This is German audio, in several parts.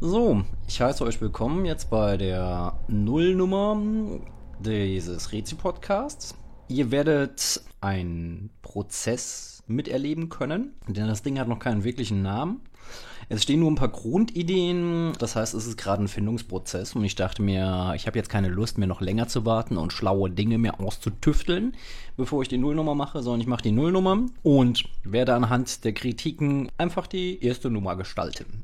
So, ich heiße euch willkommen jetzt bei der Nullnummer dieses Rezi-Podcasts. Ihr werdet einen Prozess miterleben können, denn das Ding hat noch keinen wirklichen Namen. Es stehen nur ein paar Grundideen, das heißt, es ist gerade ein Findungsprozess und ich dachte mir, ich habe jetzt keine Lust mehr noch länger zu warten und schlaue Dinge mehr auszutüfteln, bevor ich die Nullnummer mache, sondern ich mache die Nullnummer und werde anhand der Kritiken einfach die erste Nummer gestalten.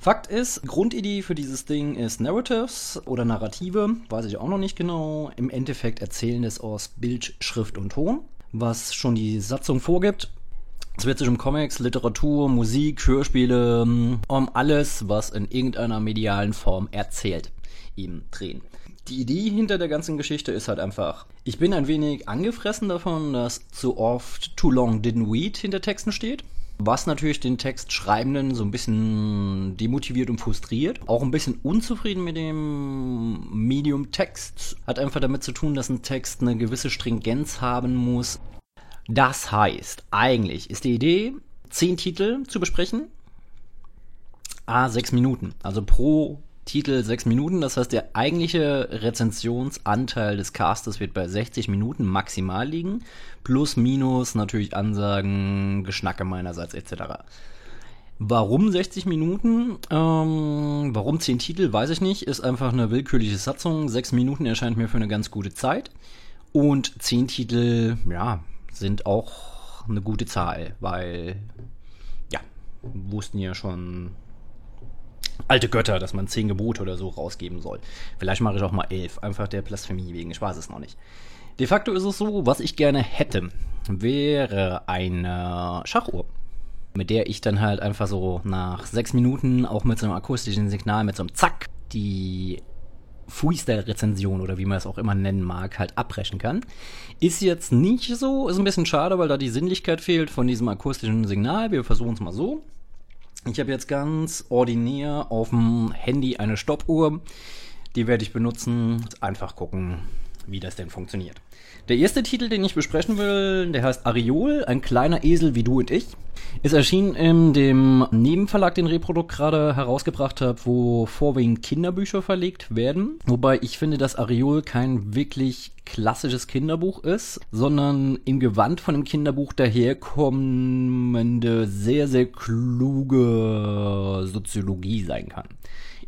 Fakt ist, Grundidee für dieses Ding ist Narratives oder Narrative, weiß ich auch noch nicht genau. Im Endeffekt erzählen es aus Bild, Schrift und Ton, was schon die Satzung vorgibt. Es wird sich um Comics, Literatur, Musik, Hörspiele, um alles, was in irgendeiner medialen Form erzählt, eben drehen. Die Idee hinter der ganzen Geschichte ist halt einfach, ich bin ein wenig angefressen davon, dass zu oft Too Long Didn't Weed hinter Texten steht. Was natürlich den Textschreibenden so ein bisschen demotiviert und frustriert. Auch ein bisschen unzufrieden mit dem Medium Text. Hat einfach damit zu tun, dass ein Text eine gewisse Stringenz haben muss. Das heißt, eigentlich ist die Idee, zehn Titel zu besprechen, a sechs Minuten. Also pro Titel sechs Minuten. Das heißt, der eigentliche Rezensionsanteil des Castes wird bei 60 Minuten maximal liegen. Plus, minus natürlich Ansagen, Geschnacke meinerseits etc. Warum 60 Minuten? Ähm, warum 10 Titel, weiß ich nicht. Ist einfach eine willkürliche Satzung. 6 Minuten erscheint mir für eine ganz gute Zeit. Und 10 Titel, ja, sind auch eine gute Zahl, weil, ja, wussten ja schon alte Götter, dass man zehn Gebote oder so rausgeben soll. Vielleicht mache ich auch mal elf, einfach der Blasphemie wegen, ich weiß es noch nicht. De facto ist es so, was ich gerne hätte, wäre eine Schachuhr, mit der ich dann halt einfach so nach sechs Minuten auch mit so einem akustischen Signal, mit so einem Zack, die Freestyle-Rezension oder wie man es auch immer nennen mag, halt abbrechen kann. Ist jetzt nicht so, ist ein bisschen schade, weil da die Sinnlichkeit fehlt von diesem akustischen Signal. Wir versuchen es mal so. Ich habe jetzt ganz ordinär auf dem Handy eine Stoppuhr. Die werde ich benutzen. Einfach gucken, wie das denn funktioniert. Der erste Titel, den ich besprechen will, der heißt Ariol, ein kleiner Esel wie du und ich. Ist erschienen in dem Nebenverlag, den Reprodukt gerade herausgebracht hat, wo vorwiegend Kinderbücher verlegt werden. Wobei ich finde, dass Ariol kein wirklich klassisches Kinderbuch ist, sondern im Gewand von einem Kinderbuch daherkommende, sehr, sehr kluge Soziologie sein kann.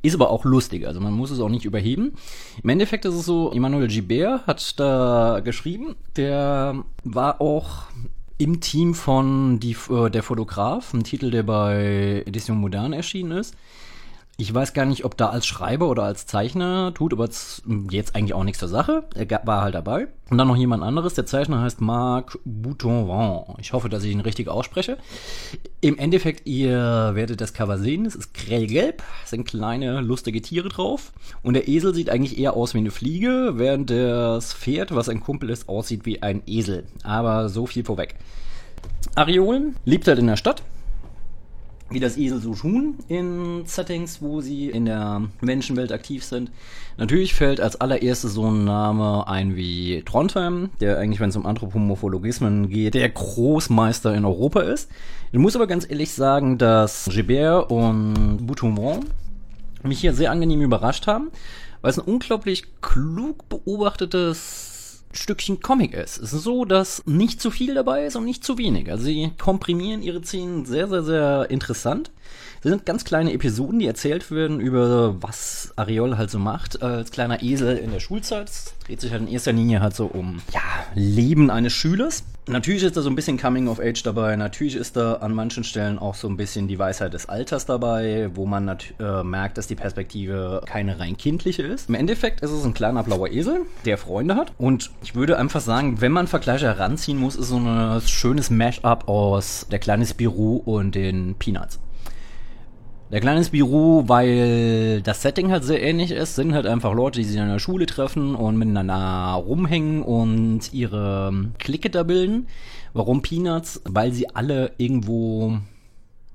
Ist aber auch lustig, also man muss es auch nicht überheben. Im Endeffekt ist es so, Emmanuel Gibert hat da geschrieben, der war auch im Team von die, äh, der Fotograf, ein Titel, der bei Edition Modern erschienen ist. Ich weiß gar nicht, ob da als Schreiber oder als Zeichner tut, aber jetzt eigentlich auch nichts zur Sache. Er war halt dabei. Und dann noch jemand anderes. Der Zeichner heißt Marc Boutonvent. Ich hoffe, dass ich ihn richtig ausspreche. Im Endeffekt, ihr werdet das Cover sehen. Es ist grellgelb. Es sind kleine, lustige Tiere drauf. Und der Esel sieht eigentlich eher aus wie eine Fliege, während das Pferd, was ein Kumpel ist, aussieht wie ein Esel. Aber so viel vorweg. Ariolen lebt halt in der Stadt wie das Esel so tun in Settings, wo sie in der Menschenwelt aktiv sind. Natürlich fällt als allererstes so ein Name ein wie Trondheim, der eigentlich, wenn es um Anthropomorphologismen geht, der Großmeister in Europa ist. Ich muss aber ganz ehrlich sagen, dass Gibert und Boutoumont mich hier sehr angenehm überrascht haben, weil es ein unglaublich klug beobachtetes Stückchen Comic ist. Es ist so, dass nicht zu viel dabei ist und nicht zu wenig. Also sie komprimieren ihre Szenen sehr, sehr, sehr interessant. Das sind ganz kleine Episoden, die erzählt werden über was Ariol halt so macht als kleiner Esel in der Schulzeit. Es dreht sich halt in erster Linie halt so um, ja, Leben eines Schülers. Natürlich ist da so ein bisschen Coming of Age dabei. Natürlich ist da an manchen Stellen auch so ein bisschen die Weisheit des Alters dabei, wo man äh, merkt, dass die Perspektive keine rein kindliche ist. Im Endeffekt ist es ein kleiner blauer Esel, der Freunde hat. Und ich würde einfach sagen, wenn man Vergleiche heranziehen muss, ist so ein schönes Mash-up aus der kleine Spirou und den Peanuts. Der kleine Büro, weil das Setting halt sehr ähnlich ist, sind halt einfach Leute, die sich in der Schule treffen und miteinander rumhängen und ihre Clique da bilden. Warum Peanuts? Weil sie alle irgendwo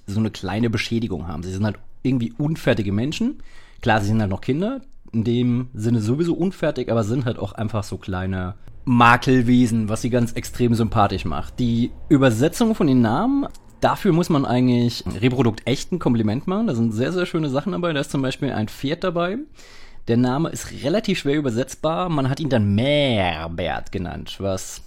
so eine kleine Beschädigung haben. Sie sind halt irgendwie unfertige Menschen. Klar, sie sind halt noch Kinder, in dem Sinne sowieso unfertig, aber sind halt auch einfach so kleine Makelwesen, was sie ganz extrem sympathisch macht. Die Übersetzung von den Namen Dafür muss man eigentlich Reprodukt echt ein Kompliment machen. Da sind sehr, sehr schöne Sachen dabei. Da ist zum Beispiel ein Pferd dabei. Der Name ist relativ schwer übersetzbar. Man hat ihn dann Meerbert genannt, was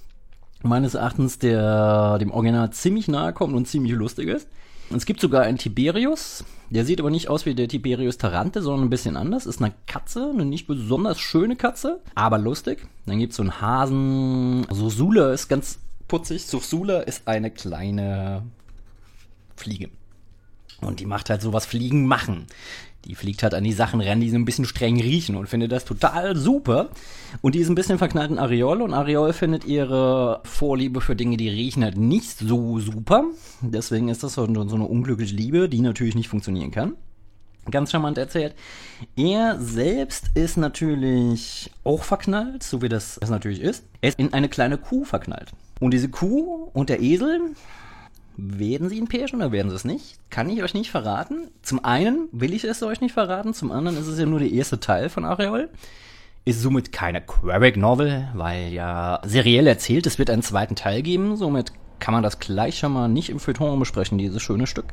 meines Erachtens der, dem Original ziemlich nahe kommt und ziemlich lustig ist. Es gibt sogar einen Tiberius. Der sieht aber nicht aus wie der Tiberius Tarante, sondern ein bisschen anders. Ist eine Katze, eine nicht besonders schöne Katze, aber lustig. Dann gibt es so einen Hasen. Susula ist ganz putzig. Susula ist eine kleine Fliege. Und die macht halt sowas Fliegen machen. Die fliegt halt an die Sachen ran, die so ein bisschen streng riechen und findet das total super. Und die ist ein bisschen verknallt in Ariol und Ariol findet ihre Vorliebe für Dinge, die riechen halt nicht so super. Deswegen ist das so eine unglückliche Liebe, die natürlich nicht funktionieren kann. Ganz charmant erzählt. Er selbst ist natürlich auch verknallt, so wie das, das natürlich ist. Er ist in eine kleine Kuh verknallt. Und diese Kuh und der Esel, werden sie ihn pärchen oder werden sie es nicht? Kann ich euch nicht verraten. Zum einen will ich es euch nicht verraten, zum anderen ist es ja nur der erste Teil von Areol. Ist somit keine Quebec Novel, weil ja seriell erzählt, es wird einen zweiten Teil geben, somit kann man das gleich schon mal nicht im Feuilleton besprechen, dieses schöne Stück.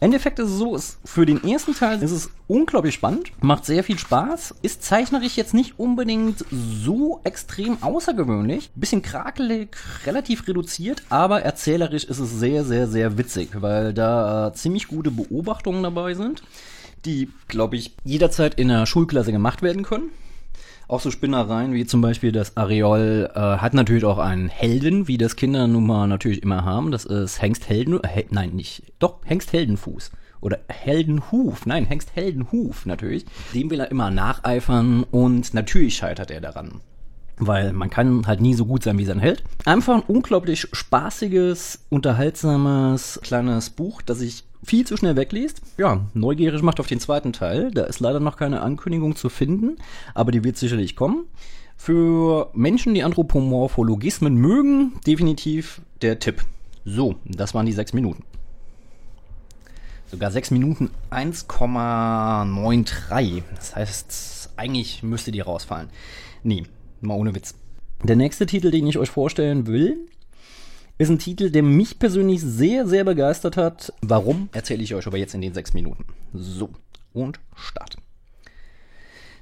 Endeffekt ist es so, ist, für den ersten Teil ist es unglaublich spannend, macht sehr viel Spaß, ist zeichnerisch jetzt nicht unbedingt so extrem außergewöhnlich, bisschen krakelig, relativ reduziert, aber erzählerisch ist es sehr, sehr, sehr witzig, weil da äh, ziemlich gute Beobachtungen dabei sind, die, glaube ich, jederzeit in der Schulklasse gemacht werden können auch so Spinnereien wie zum Beispiel das Areol äh, hat natürlich auch einen Helden, wie das Kinder nun mal natürlich immer haben. Das ist Hengst Helden, äh, nein, nicht, doch, Hengst Heldenfuß. Oder Heldenhuf, nein, Hengst Heldenhuf natürlich. Dem will er immer nacheifern und natürlich scheitert er daran weil man kann halt nie so gut sein wie sein Held. Einfach ein unglaublich spaßiges, unterhaltsames kleines Buch, das ich viel zu schnell wegliest. Ja, neugierig macht auf den zweiten Teil. Da ist leider noch keine Ankündigung zu finden, aber die wird sicherlich kommen. Für Menschen, die Anthropomorphologismen mögen, definitiv der Tipp. So, das waren die sechs Minuten. Sogar sechs Minuten 1,93. Das heißt, eigentlich müsste die rausfallen. Nee, mal ohne Witz. Der nächste Titel, den ich euch vorstellen will, ist ein Titel, der mich persönlich sehr, sehr begeistert hat. Warum, erzähle ich euch aber jetzt in den sechs Minuten. So, und Start.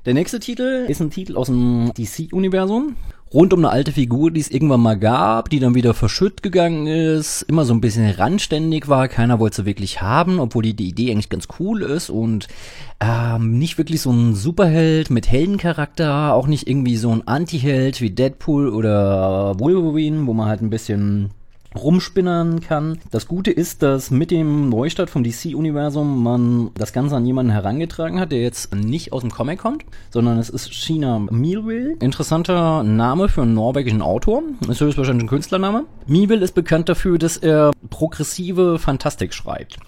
Der nächste Titel ist ein Titel aus dem DC-Universum. Rund um eine alte Figur, die es irgendwann mal gab, die dann wieder verschütt gegangen ist, immer so ein bisschen randständig war, keiner wollte sie wirklich haben, obwohl die, die Idee eigentlich ganz cool ist und ähm, nicht wirklich so ein Superheld mit Heldencharakter, auch nicht irgendwie so ein Anti-Held wie Deadpool oder Wolverine, wo man halt ein bisschen rumspinnern kann. Das Gute ist, dass mit dem Neustart vom DC-Universum man das Ganze an jemanden herangetragen hat, der jetzt nicht aus dem Comic kommt, sondern es ist China Mielville. Interessanter Name für einen norwegischen Autor. Ist höchstwahrscheinlich ein Künstlername. Mielville ist bekannt dafür, dass er progressive Fantastik schreibt.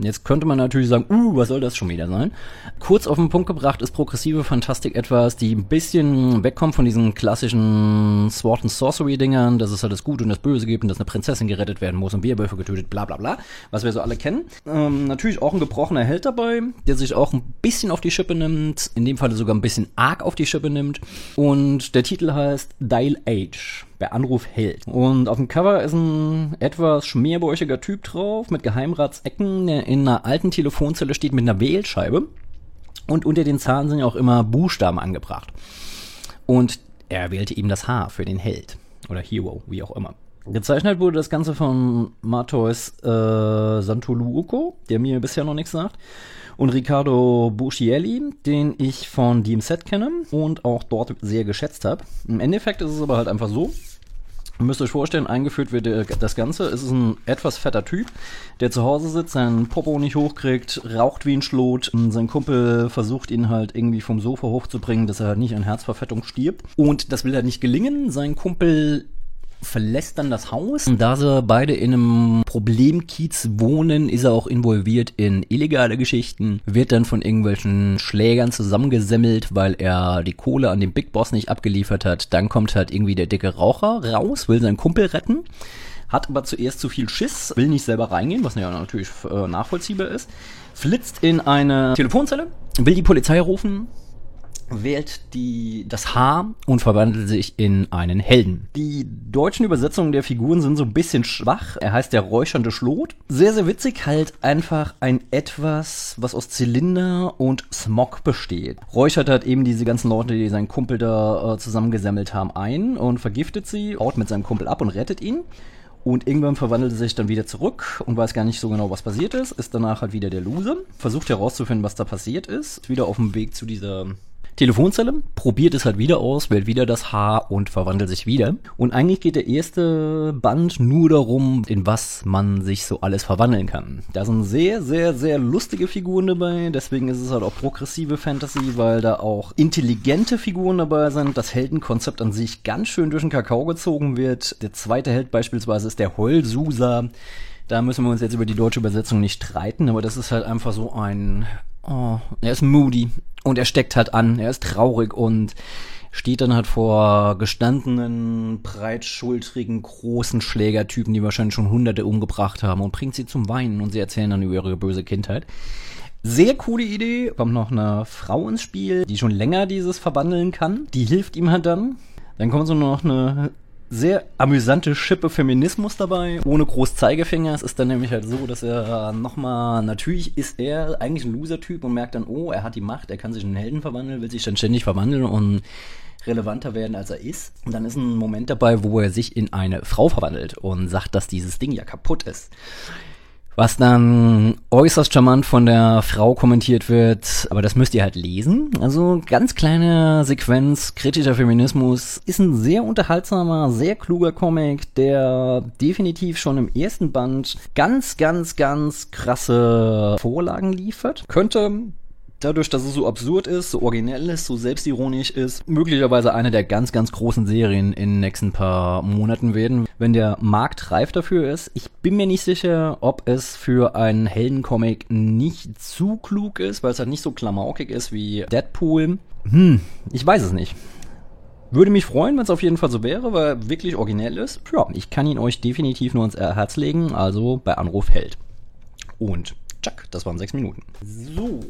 Jetzt könnte man natürlich sagen, uh, was soll das schon wieder sein? Kurz auf den Punkt gebracht ist progressive Fantastik etwas, die ein bisschen wegkommt von diesen klassischen Sword and Sorcery Dingern, dass es halt das Gute und das Böse gibt und dass eine Prinzessin gerettet werden muss und Bierwölfe getötet, bla bla bla, was wir so alle kennen. Ähm, natürlich auch ein gebrochener Held dabei, der sich auch ein bisschen auf die Schippe nimmt, in dem Fall sogar ein bisschen arg auf die Schippe nimmt. Und der Titel heißt Dial Age bei Anruf hält. Und auf dem Cover ist ein etwas schmerbäuchiger Typ drauf mit Geheimratsecken, der in einer alten Telefonzelle steht mit einer Wählscheibe. Und unter den Zahlen sind ja auch immer Buchstaben angebracht. Und er wählte ihm das H für den Held. Oder Hero, wie auch immer. Gezeichnet wurde das Ganze von Matthäus äh, Santoluoco, der mir bisher noch nichts sagt. Und Riccardo Buscielli, den ich von DMZ kenne und auch dort sehr geschätzt habe. Im Endeffekt ist es aber halt einfach so, Ihr müsst euch vorstellen, eingeführt wird das Ganze. Es ist ein etwas fetter Typ, der zu Hause sitzt, seinen Popo nicht hochkriegt, raucht wie ein Schlot. Sein Kumpel versucht ihn halt irgendwie vom Sofa hochzubringen, dass er halt nicht an Herzverfettung stirbt. Und das will halt nicht gelingen. Sein Kumpel verlässt dann das Haus. Und da sie beide in einem Problemkiez wohnen, ist er auch involviert in illegale Geschichten, wird dann von irgendwelchen Schlägern zusammengesemmelt, weil er die Kohle an den Big Boss nicht abgeliefert hat. Dann kommt halt irgendwie der dicke Raucher raus, will seinen Kumpel retten hat aber zuerst zu viel Schiss, will nicht selber reingehen, was ja natürlich äh, nachvollziehbar ist, flitzt in eine Telefonzelle, will die Polizei rufen, wählt die, das Haar und verwandelt sich in einen Helden. Die deutschen Übersetzungen der Figuren sind so ein bisschen schwach. Er heißt der räuchernde Schlot. Sehr, sehr witzig, halt einfach ein etwas, was aus Zylinder und Smog besteht. Räuchert halt eben diese ganzen Leute, die seinen Kumpel da äh, zusammengesammelt haben, ein und vergiftet sie, haut mit seinem Kumpel ab und rettet ihn. Und irgendwann verwandelt er sich dann wieder zurück und weiß gar nicht so genau, was passiert ist. Ist danach halt wieder der Loser. Versucht herauszufinden, was da passiert ist. Wieder auf dem Weg zu dieser Telefonzelle, probiert es halt wieder aus, wählt wieder das Haar und verwandelt sich wieder. Und eigentlich geht der erste Band nur darum, in was man sich so alles verwandeln kann. Da sind sehr, sehr, sehr lustige Figuren dabei, deswegen ist es halt auch progressive Fantasy, weil da auch intelligente Figuren dabei sind, das Heldenkonzept an sich ganz schön durch den Kakao gezogen wird. Der zweite Held beispielsweise ist der Heulsusa. Da müssen wir uns jetzt über die deutsche Übersetzung nicht streiten, aber das ist halt einfach so ein Oh, er ist moody und er steckt halt an, er ist traurig und steht dann halt vor gestandenen, breitschultrigen, großen Schlägertypen, die wahrscheinlich schon Hunderte umgebracht haben und bringt sie zum Weinen und sie erzählen dann über ihre böse Kindheit. Sehr coole Idee. Kommt noch eine Frau ins Spiel, die schon länger dieses verwandeln kann. Die hilft ihm halt dann. Dann kommt so noch eine sehr amüsante Schippe Feminismus dabei, ohne groß Zeigefinger. Es ist dann nämlich halt so, dass er nochmal, natürlich ist er eigentlich ein Loser-Typ und merkt dann, oh, er hat die Macht, er kann sich in einen Helden verwandeln, will sich dann ständig verwandeln und relevanter werden, als er ist. Und dann ist ein Moment dabei, wo er sich in eine Frau verwandelt und sagt, dass dieses Ding ja kaputt ist was dann äußerst charmant von der Frau kommentiert wird, aber das müsst ihr halt lesen. Also ganz kleine Sequenz, kritischer Feminismus, ist ein sehr unterhaltsamer, sehr kluger Comic, der definitiv schon im ersten Band ganz, ganz, ganz krasse Vorlagen liefert. Könnte dadurch, dass es so absurd ist, so originell ist, so selbstironisch ist, möglicherweise eine der ganz, ganz großen Serien in den nächsten paar Monaten werden, wenn der Markt reif dafür ist. Ich bin mir nicht sicher, ob es für einen Heldencomic nicht zu klug ist, weil es halt nicht so klamaukig ist wie Deadpool. Hm, ich weiß es nicht. Würde mich freuen, wenn es auf jeden Fall so wäre, weil er wirklich originell ist. Ja, ich kann ihn euch definitiv nur ins Herz legen, also bei Anruf hält. Und tschak, das waren sechs Minuten. So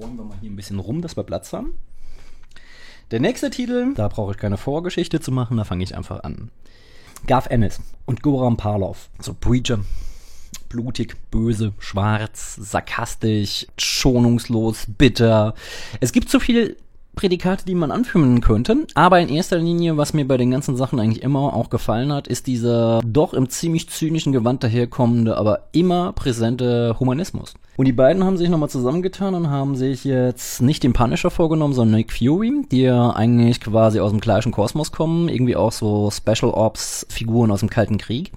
räumen wir mal hier ein bisschen rum, dass wir Platz haben. Der nächste Titel, da brauche ich keine Vorgeschichte zu machen, da fange ich einfach an. Garth Ennis und Goran Parlov, so Preacher, blutig, böse, schwarz, sarkastisch, schonungslos, bitter. Es gibt so viel Prädikate, die man anführen könnte. Aber in erster Linie, was mir bei den ganzen Sachen eigentlich immer auch gefallen hat, ist dieser doch im ziemlich zynischen Gewand daherkommende, aber immer präsente Humanismus. Und die beiden haben sich nochmal zusammengetan und haben sich jetzt nicht den Punisher vorgenommen, sondern Nick Fury, die ja eigentlich quasi aus dem gleichen Kosmos kommen, irgendwie auch so Special Ops Figuren aus dem Kalten Krieg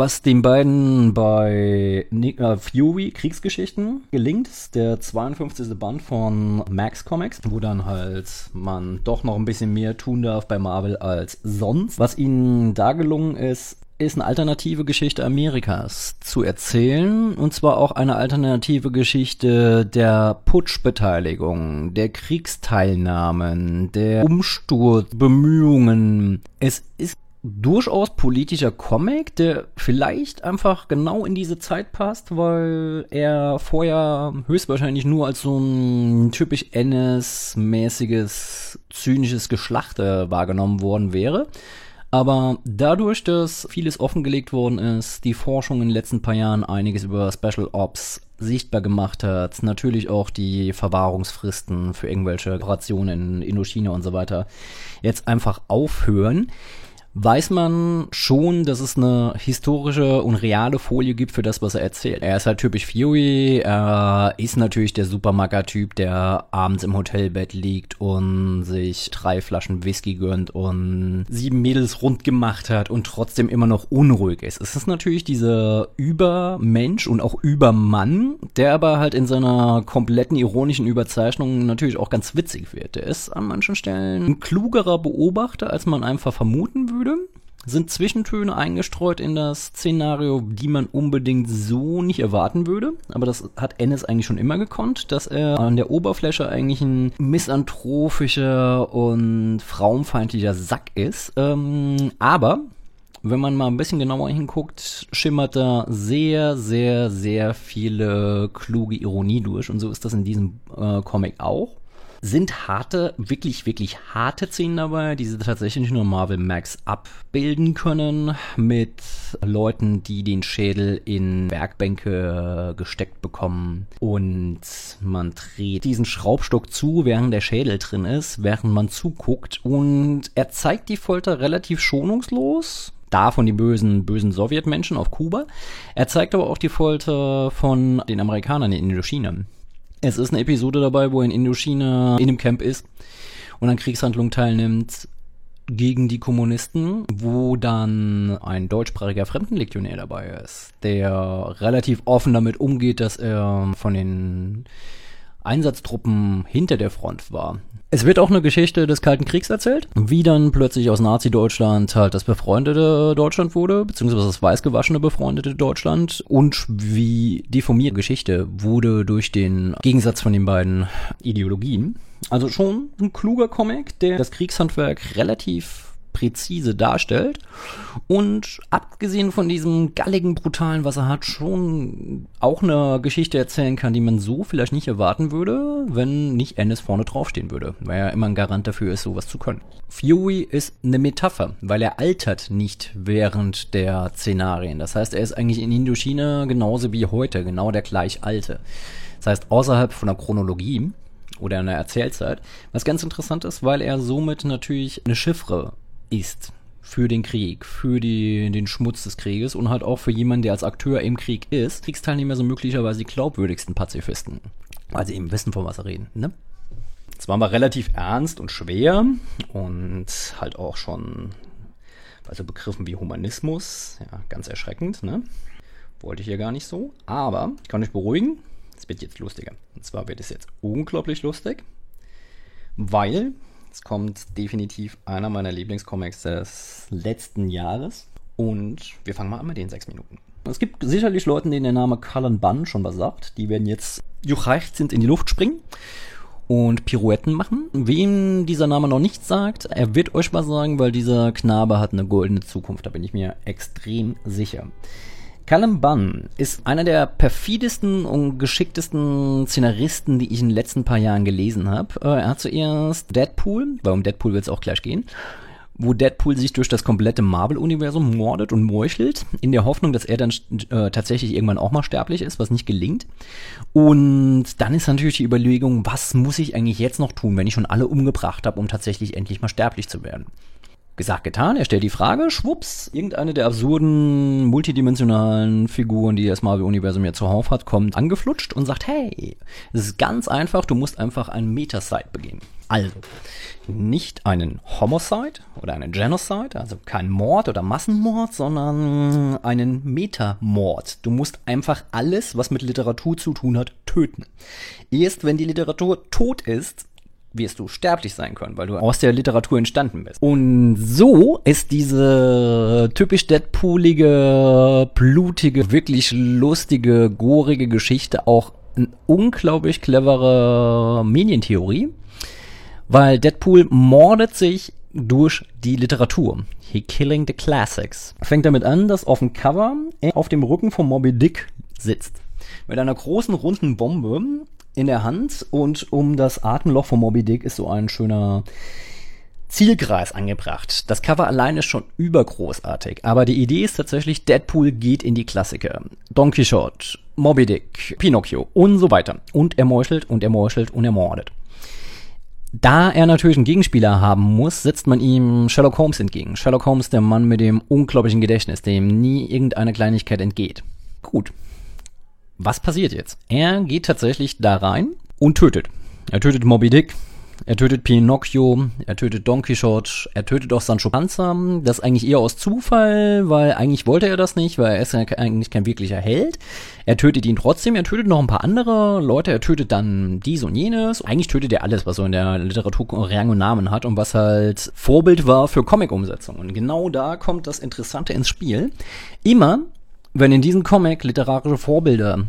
was den beiden bei äh, Fury Kriegsgeschichten gelingt, ist der 52. Band von Max Comics, wo dann halt man doch noch ein bisschen mehr tun darf bei Marvel als sonst. Was ihnen da gelungen ist, ist eine alternative Geschichte Amerikas zu erzählen. Und zwar auch eine alternative Geschichte der Putschbeteiligung, der Kriegsteilnahmen, der Umsturzbemühungen. Es ist durchaus politischer Comic, der vielleicht einfach genau in diese Zeit passt, weil er vorher höchstwahrscheinlich nur als so ein typisch NS-mäßiges, zynisches Geschlachter wahrgenommen worden wäre. Aber dadurch, dass vieles offengelegt worden ist, die Forschung in den letzten paar Jahren einiges über Special Ops sichtbar gemacht hat, natürlich auch die Verwahrungsfristen für irgendwelche Operationen in Indochina und so weiter jetzt einfach aufhören, weiß man schon, dass es eine historische und reale Folie gibt für das, was er erzählt. Er ist halt typisch Fury, er ist natürlich der Supermacker-Typ, der abends im Hotelbett liegt und sich drei Flaschen Whisky gönnt und sieben Mädels rund gemacht hat und trotzdem immer noch unruhig ist. Es ist natürlich dieser Übermensch und auch Übermann, der aber halt in seiner kompletten ironischen Überzeichnung natürlich auch ganz witzig wird. Der ist an manchen Stellen ein klugerer Beobachter, als man einfach vermuten würde würde, sind Zwischentöne eingestreut in das Szenario, die man unbedingt so nicht erwarten würde. Aber das hat Ennis eigentlich schon immer gekonnt, dass er an der Oberfläche eigentlich ein misanthropischer und frauenfeindlicher Sack ist. Ähm, aber wenn man mal ein bisschen genauer hinguckt, schimmert da sehr, sehr, sehr viele kluge Ironie durch. Und so ist das in diesem äh, Comic auch. Sind harte, wirklich, wirklich harte Szenen dabei, die sie tatsächlich nur Marvel Max abbilden können, mit Leuten, die den Schädel in Werkbänke gesteckt bekommen und man dreht diesen Schraubstock zu, während der Schädel drin ist, während man zuguckt und er zeigt die Folter relativ schonungslos, da von den bösen, bösen Sowjetmenschen auf Kuba. Er zeigt aber auch die Folter von den Amerikanern in Indochina. Es ist eine Episode dabei, wo er in Indochina in einem Camp ist und an Kriegshandlungen teilnimmt gegen die Kommunisten, wo dann ein deutschsprachiger Fremdenlegionär dabei ist, der relativ offen damit umgeht, dass er von den Einsatztruppen hinter der Front war. Es wird auch eine Geschichte des Kalten Kriegs erzählt, wie dann plötzlich aus Nazi-Deutschland halt das befreundete Deutschland wurde, beziehungsweise das weißgewaschene befreundete Deutschland und wie deformierte Geschichte wurde durch den Gegensatz von den beiden Ideologien. Also schon ein kluger Comic, der das Kriegshandwerk relativ präzise darstellt und abgesehen von diesem galligen, brutalen, was er hat, schon auch eine Geschichte erzählen kann, die man so vielleicht nicht erwarten würde, wenn nicht Ennis vorne draufstehen würde, weil er immer ein Garant dafür ist, sowas zu können. Fury ist eine Metapher, weil er altert nicht während der Szenarien. Das heißt, er ist eigentlich in Indochina genauso wie heute, genau der gleich alte. Das heißt, außerhalb von der Chronologie oder einer Erzählzeit, was ganz interessant ist, weil er somit natürlich eine Chiffre ist für den Krieg, für die, den Schmutz des Krieges und halt auch für jemanden, der als Akteur im Krieg ist. Kriegsteilnehmer sind möglicherweise die glaubwürdigsten Pazifisten, weil sie eben wissen, von was sie reden. Ne? Es war mal relativ ernst und schwer und halt auch schon bei so Begriffen wie Humanismus, ja, ganz erschreckend, ne? Wollte ich hier gar nicht so. Aber ich kann euch beruhigen, es wird jetzt lustiger. Und zwar wird es jetzt unglaublich lustig, weil es kommt definitiv einer meiner Lieblingscomics des letzten Jahres. Und wir fangen mal an mit den sechs Minuten. Es gibt sicherlich Leute, denen der Name Cullen Bunn schon was sagt. Die werden jetzt juchreicht sind in die Luft springen und Pirouetten machen. Wem dieser Name noch nichts sagt, er wird euch was sagen, weil dieser Knabe hat eine goldene Zukunft. Da bin ich mir extrem sicher. Callum Bunn ist einer der perfidesten und geschicktesten Szenaristen, die ich in den letzten paar Jahren gelesen habe. Äh, er hat zuerst Deadpool, weil um Deadpool wird es auch gleich gehen, wo Deadpool sich durch das komplette Marvel-Universum mordet und meuchelt, in der Hoffnung, dass er dann äh, tatsächlich irgendwann auch mal sterblich ist, was nicht gelingt. Und dann ist natürlich die Überlegung, was muss ich eigentlich jetzt noch tun, wenn ich schon alle umgebracht habe, um tatsächlich endlich mal sterblich zu werden. Gesagt, getan. Er stellt die Frage, schwupps, irgendeine der absurden, multidimensionalen Figuren, die das Marvel-Universum ja zuhauf hat, kommt angeflutscht und sagt, hey, es ist ganz einfach, du musst einfach einen Metaside begehen. Also, nicht einen Homicide oder einen Genocide, also kein Mord oder Massenmord, sondern einen Metamord. Du musst einfach alles, was mit Literatur zu tun hat, töten. Erst wenn die Literatur tot ist, wirst du sterblich sein können, weil du aus der Literatur entstanden bist. Und so ist diese typisch Deadpoolige, blutige, wirklich lustige, gorige Geschichte auch eine unglaublich clevere Medientheorie, weil Deadpool mordet sich durch die Literatur. He killing the classics. Fängt damit an, dass auf dem Cover er auf dem Rücken von Moby Dick sitzt. Mit einer großen runden Bombe in der Hand und um das Atemloch von Moby Dick ist so ein schöner Zielkreis angebracht. Das Cover allein ist schon übergroßartig, aber die Idee ist tatsächlich, Deadpool geht in die Klassiker. Don Quixote, Moby Dick, Pinocchio und so weiter. Und er meuchelt und er meuchelt und er mordet. Da er natürlich einen Gegenspieler haben muss, setzt man ihm Sherlock Holmes entgegen. Sherlock Holmes, der Mann mit dem unglaublichen Gedächtnis, dem nie irgendeine Kleinigkeit entgeht. Gut, was passiert jetzt? Er geht tatsächlich da rein und tötet. Er tötet Moby Dick, er tötet Pinocchio, er tötet Don Quixote, er tötet auch Sancho Panza. Das eigentlich eher aus Zufall, weil eigentlich wollte er das nicht, weil er ist ja eigentlich kein wirklicher Held. Er tötet ihn trotzdem, er tötet noch ein paar andere Leute, er tötet dann dies und jenes. Eigentlich tötet er alles, was so in der Literatur Rang und Namen hat und was halt Vorbild war für Comic-Umsetzung. Und genau da kommt das Interessante ins Spiel. Immer wenn in diesem Comic literarische Vorbilder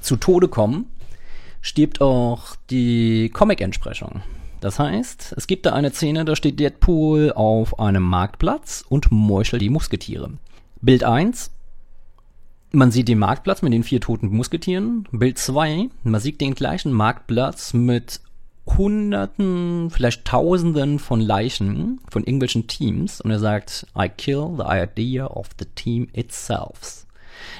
zu Tode kommen, stirbt auch die Comic-Entsprechung. Das heißt, es gibt da eine Szene, da steht Deadpool auf einem Marktplatz und meuchelt die Musketiere. Bild 1, man sieht den Marktplatz mit den vier toten Musketieren. Bild 2, man sieht den gleichen Marktplatz mit Hunderten, vielleicht Tausenden von Leichen von irgendwelchen Teams und er sagt, I kill the idea of the team itself.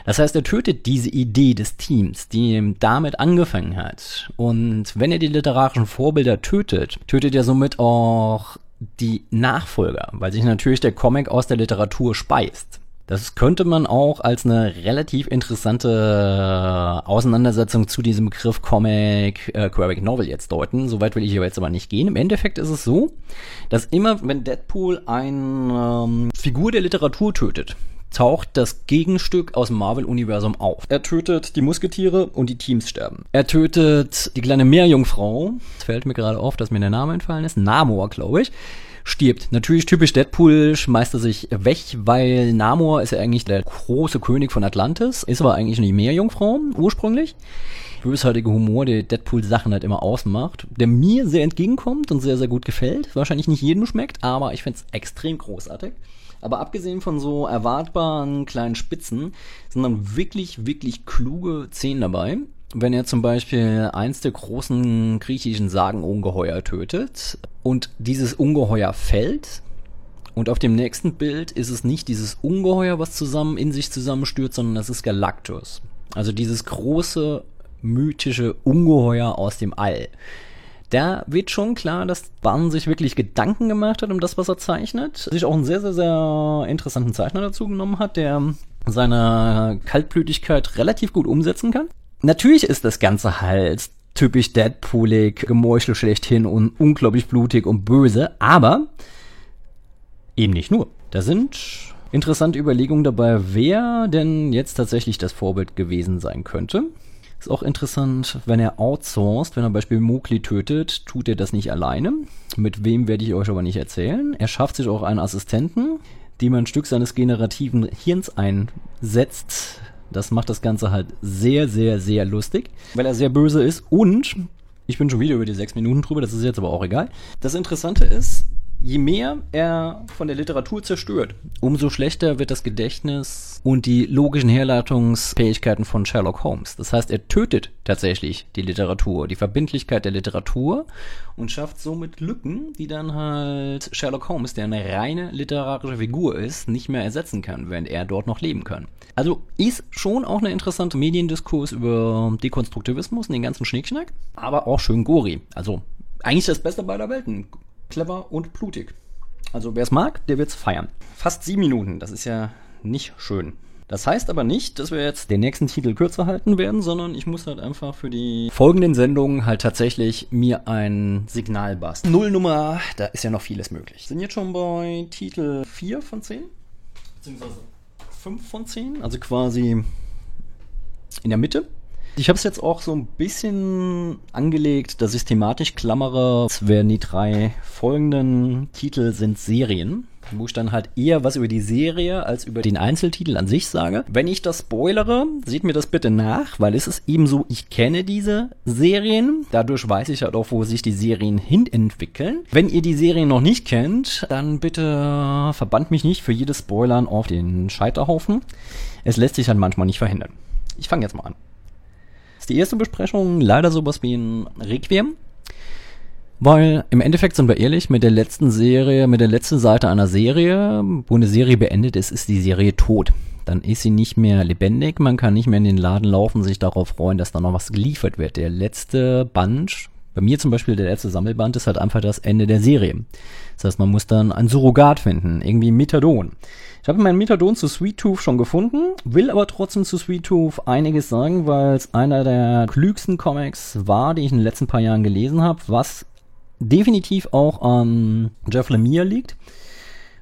Das heißt, er tötet diese Idee des Teams, die damit angefangen hat. Und wenn er die literarischen Vorbilder tötet, tötet er somit auch die Nachfolger, weil sich natürlich der Comic aus der Literatur speist. Das könnte man auch als eine relativ interessante Auseinandersetzung zu diesem Begriff Comic, äh, Graphic Novel jetzt deuten. Soweit will ich aber jetzt aber nicht gehen. Im Endeffekt ist es so, dass immer, wenn Deadpool eine ähm, Figur der Literatur tötet, taucht das Gegenstück aus dem Marvel-Universum auf. Er tötet die Musketiere und die Teams sterben. Er tötet die kleine Meerjungfrau. Es fällt mir gerade auf, dass mir der Name entfallen ist. Namor, glaube ich. Stirbt. Natürlich typisch Deadpool, schmeißt er sich weg, weil Namor ist ja eigentlich der große König von Atlantis, ist aber eigentlich eine Meerjungfrau ursprünglich bösartige Humor, der Deadpool-Sachen halt immer ausmacht, der mir sehr entgegenkommt und sehr, sehr gut gefällt. Wahrscheinlich nicht jedem schmeckt, aber ich finde es extrem großartig. Aber abgesehen von so erwartbaren kleinen Spitzen sind dann wirklich, wirklich kluge Szenen dabei. Wenn er zum Beispiel eins der großen griechischen Sagenungeheuer tötet und dieses Ungeheuer fällt, und auf dem nächsten Bild ist es nicht dieses Ungeheuer, was zusammen in sich zusammenstürzt, sondern das ist Galactus. Also dieses große mythische Ungeheuer aus dem All da wird schon klar, dass Barn sich wirklich Gedanken gemacht hat um das, was er zeichnet. Sich auch einen sehr, sehr, sehr interessanten Zeichner dazu genommen hat, der seine Kaltblütigkeit relativ gut umsetzen kann. Natürlich ist das Ganze halt typisch Deadpoolig, Gemeuchel schlechthin und unglaublich blutig und böse, aber eben nicht nur. Da sind interessante Überlegungen dabei, wer denn jetzt tatsächlich das Vorbild gewesen sein könnte. Ist auch interessant, wenn er outsourced, wenn er Beispiel Mowgli tötet, tut er das nicht alleine. Mit wem werde ich euch aber nicht erzählen. Er schafft sich auch einen Assistenten, dem ein Stück seines generativen Hirns einsetzt. Das macht das Ganze halt sehr, sehr, sehr lustig, weil er sehr böse ist und ich bin schon wieder über die sechs Minuten drüber, das ist jetzt aber auch egal. Das Interessante ist, je mehr er von der Literatur zerstört, umso schlechter wird das Gedächtnis und die logischen Herleitungsfähigkeiten von Sherlock Holmes. Das heißt, er tötet tatsächlich die Literatur, die Verbindlichkeit der Literatur und schafft somit Lücken, die dann halt Sherlock Holmes, der eine reine literarische Figur ist, nicht mehr ersetzen kann, während er dort noch leben kann. Also ist schon auch eine interessante Mediendiskurs über Dekonstruktivismus und den ganzen Schnickschnack, aber auch schön Gori. Also eigentlich das Beste beider Welten clever und blutig. Also wer es mag, der wird es feiern. Fast sieben Minuten, das ist ja nicht schön. Das heißt aber nicht, dass wir jetzt den nächsten Titel kürzer halten werden, sondern ich muss halt einfach für die folgenden Sendungen halt tatsächlich mir ein Signal basteln. Nullnummer, da ist ja noch vieles möglich. Sind jetzt schon bei Titel 4 von 10? Beziehungsweise 5 von 10, also quasi in der Mitte. Ich habe es jetzt auch so ein bisschen angelegt, dass ich thematisch klammere. Es werden die drei folgenden Titel sind Serien, wo ich dann halt eher was über die Serie als über den Einzeltitel an sich sage. Wenn ich das spoilere, seht mir das bitte nach, weil es ist eben so, ich kenne diese Serien. Dadurch weiß ich halt auch, wo sich die Serien hin entwickeln. Wenn ihr die Serien noch nicht kennt, dann bitte verbannt mich nicht für jedes Spoilern auf den Scheiterhaufen. Es lässt sich halt manchmal nicht verhindern. Ich fange jetzt mal an ist die erste Besprechung leider sowas wie ein Requiem. Weil im Endeffekt sind wir ehrlich, mit der letzten Serie, mit der letzten Seite einer Serie, wo eine Serie beendet ist, ist die Serie tot. Dann ist sie nicht mehr lebendig, man kann nicht mehr in den Laden laufen, sich darauf freuen, dass da noch was geliefert wird. Der letzte Band, bei mir zum Beispiel der letzte Sammelband, ist halt einfach das Ende der Serie. Das heißt, man muss dann ein Surrogat finden, irgendwie Methadon. Ich habe meinen Methadon zu Sweet Tooth schon gefunden, will aber trotzdem zu Sweet Tooth einiges sagen, weil es einer der klügsten Comics war, die ich in den letzten paar Jahren gelesen habe, was definitiv auch an Jeff Lemire liegt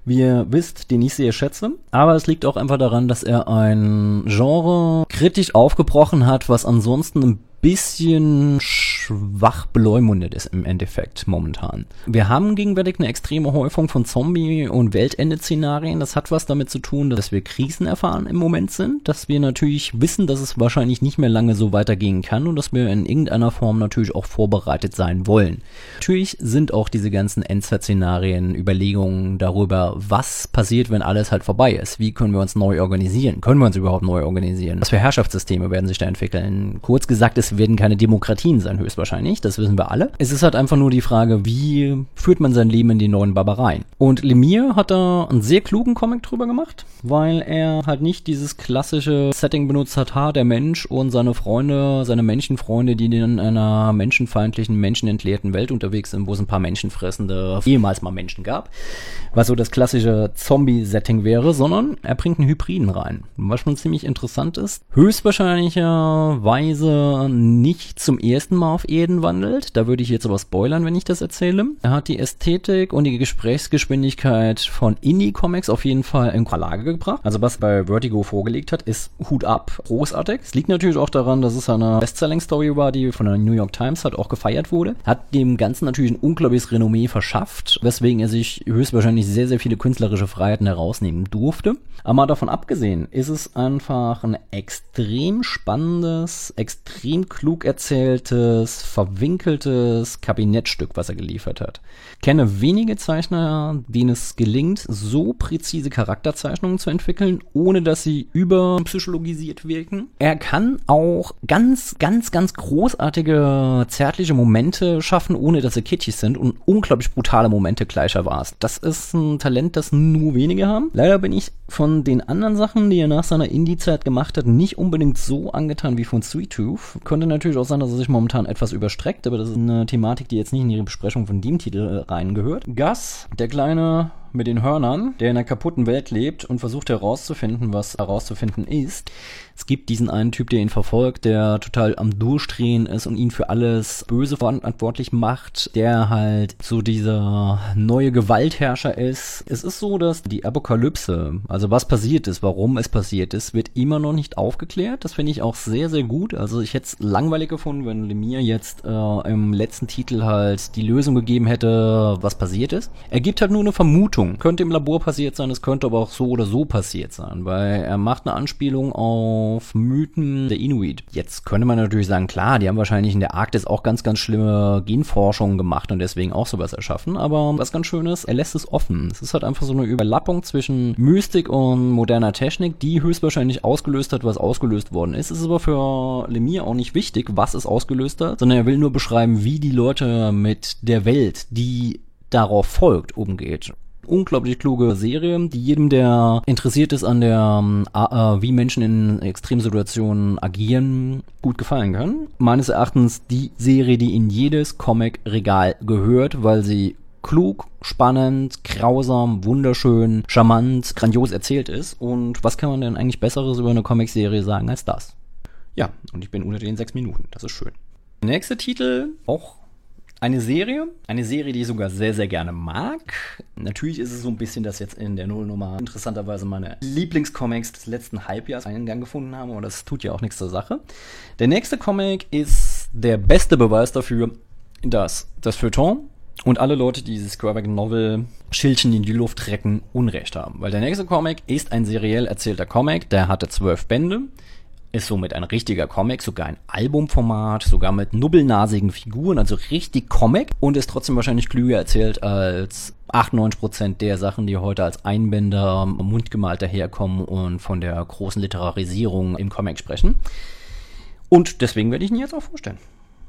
wie ihr wisst, den ich sehr schätze. Aber es liegt auch einfach daran, dass er ein Genre kritisch aufgebrochen hat, was ansonsten ein bisschen schwach beleumundet ist im Endeffekt momentan. Wir haben gegenwärtig eine extreme Häufung von Zombie- und Weltende-Szenarien. Das hat was damit zu tun, dass wir Krisen erfahren im Moment sind, dass wir natürlich wissen, dass es wahrscheinlich nicht mehr lange so weitergehen kann und dass wir in irgendeiner Form natürlich auch vorbereitet sein wollen. Natürlich sind auch diese ganzen Endzeit-Szenarien Überlegungen darüber, was passiert, wenn alles halt vorbei ist. Wie können wir uns neu organisieren? Können wir uns überhaupt neu organisieren? Was für Herrschaftssysteme werden sich da entwickeln? Kurz gesagt, es werden keine Demokratien sein, höchstwahrscheinlich. Das wissen wir alle. Es ist halt einfach nur die Frage, wie führt man sein Leben in die neuen Barbareien? Und Lemire hat da einen sehr klugen Comic drüber gemacht, weil er halt nicht dieses klassische Setting benutzt hat, ha, der Mensch und seine Freunde, seine Menschenfreunde, die in einer menschenfeindlichen, menschenentleerten Welt unterwegs sind, wo es ein paar menschenfressende, ehemals mal Menschen gab, was so das klassische Zombie-Setting wäre, sondern er bringt einen Hybriden rein, was schon ziemlich interessant ist. Höchstwahrscheinlicherweise nicht zum ersten Mal auf Erden wandelt, da würde ich jetzt aber spoilern, wenn ich das erzähle. Er hat die Ästhetik und die Gesprächsgeschwindigkeit von Indie-Comics auf jeden Fall in Lage gebracht. Also was bei Vertigo vorgelegt hat, ist Hut ab, großartig. Es liegt natürlich auch daran, dass es eine Bestselling-Story war, die von der New York Times hat auch gefeiert wurde. Hat dem Ganzen natürlich ein unglaubliches Renommee verschafft, weswegen er sich höchstwahrscheinlich sehr, sehr viele künstlerische Freiheiten herausnehmen durfte. Aber mal davon abgesehen, ist es einfach ein extrem spannendes, extrem klug erzähltes, verwinkeltes Kabinettstück, was er geliefert hat. Kenne wenige Zeichner, denen es gelingt, so präzise Charakterzeichnungen zu entwickeln, ohne dass sie überpsychologisiert wirken. Er kann auch ganz, ganz, ganz großartige zärtliche Momente schaffen, ohne dass sie kitschig sind und unglaublich brutale Momente gleichermaßen. Das ist ein Talent, das nur wenige haben. Leider bin ich von den anderen Sachen, die er nach seiner Indie-Zeit gemacht hat, nicht unbedingt so angetan wie von Sweet Tooth. Könnte natürlich auch sein, dass er sich momentan etwas überstreckt, aber das ist eine Thematik, die jetzt nicht in die Besprechung von dem Titel reingehört. Gus, der kleine mit den Hörnern, der in einer kaputten Welt lebt und versucht herauszufinden, was herauszufinden ist. Es gibt diesen einen Typ, der ihn verfolgt, der total am Durchdrehen ist und ihn für alles Böse verantwortlich macht, der halt so dieser neue Gewaltherrscher ist. Es ist so, dass die Apokalypse, also was passiert ist, warum es passiert ist, wird immer noch nicht aufgeklärt. Das finde ich auch sehr, sehr gut. Also ich hätte es langweilig gefunden, wenn Lemire jetzt äh, im letzten Titel halt die Lösung gegeben hätte, was passiert ist. Er gibt halt nur eine Vermutung. Könnte im Labor passiert sein, es könnte aber auch so oder so passiert sein, weil er macht eine Anspielung auf auf Mythen der Inuit. Jetzt könnte man natürlich sagen, klar, die haben wahrscheinlich in der Arktis auch ganz, ganz schlimme Genforschungen gemacht und deswegen auch sowas erschaffen. Aber was ganz schön ist, er lässt es offen. Es ist halt einfach so eine Überlappung zwischen Mystik und moderner Technik, die höchstwahrscheinlich ausgelöst hat, was ausgelöst worden ist. Es ist aber für Lemire auch nicht wichtig, was es ausgelöst hat, sondern er will nur beschreiben, wie die Leute mit der Welt, die darauf folgt, umgeht unglaublich kluge Serie, die jedem, der interessiert ist an der, äh, wie Menschen in Extremsituationen agieren, gut gefallen kann. Meines Erachtens die Serie, die in jedes Comic-Regal gehört, weil sie klug, spannend, grausam, wunderschön, charmant, grandios erzählt ist. Und was kann man denn eigentlich Besseres über eine Comic-Serie sagen als das? Ja, und ich bin unter den sechs Minuten. Das ist schön. Nächster Titel, auch eine Serie, eine Serie, die ich sogar sehr, sehr gerne mag. Natürlich ist es so ein bisschen, dass jetzt in der Nullnummer interessanterweise meine Lieblingscomics des letzten Halbjahres Eingang gefunden haben, aber das tut ja auch nichts zur Sache. Der nächste Comic ist der beste Beweis dafür, dass das Feuilleton und alle Leute, die dieses Graphic Novel Schildchen in die Luft recken, Unrecht haben. Weil der nächste Comic ist ein seriell erzählter Comic, der hatte zwölf Bände ist somit ein richtiger Comic, sogar ein Albumformat, sogar mit nubbelnasigen Figuren, also richtig Comic und ist trotzdem wahrscheinlich klüger erzählt als 98% der Sachen, die heute als Einbänder mundgemalt daherkommen und von der großen Literarisierung im Comic sprechen. Und deswegen werde ich ihn jetzt auch vorstellen.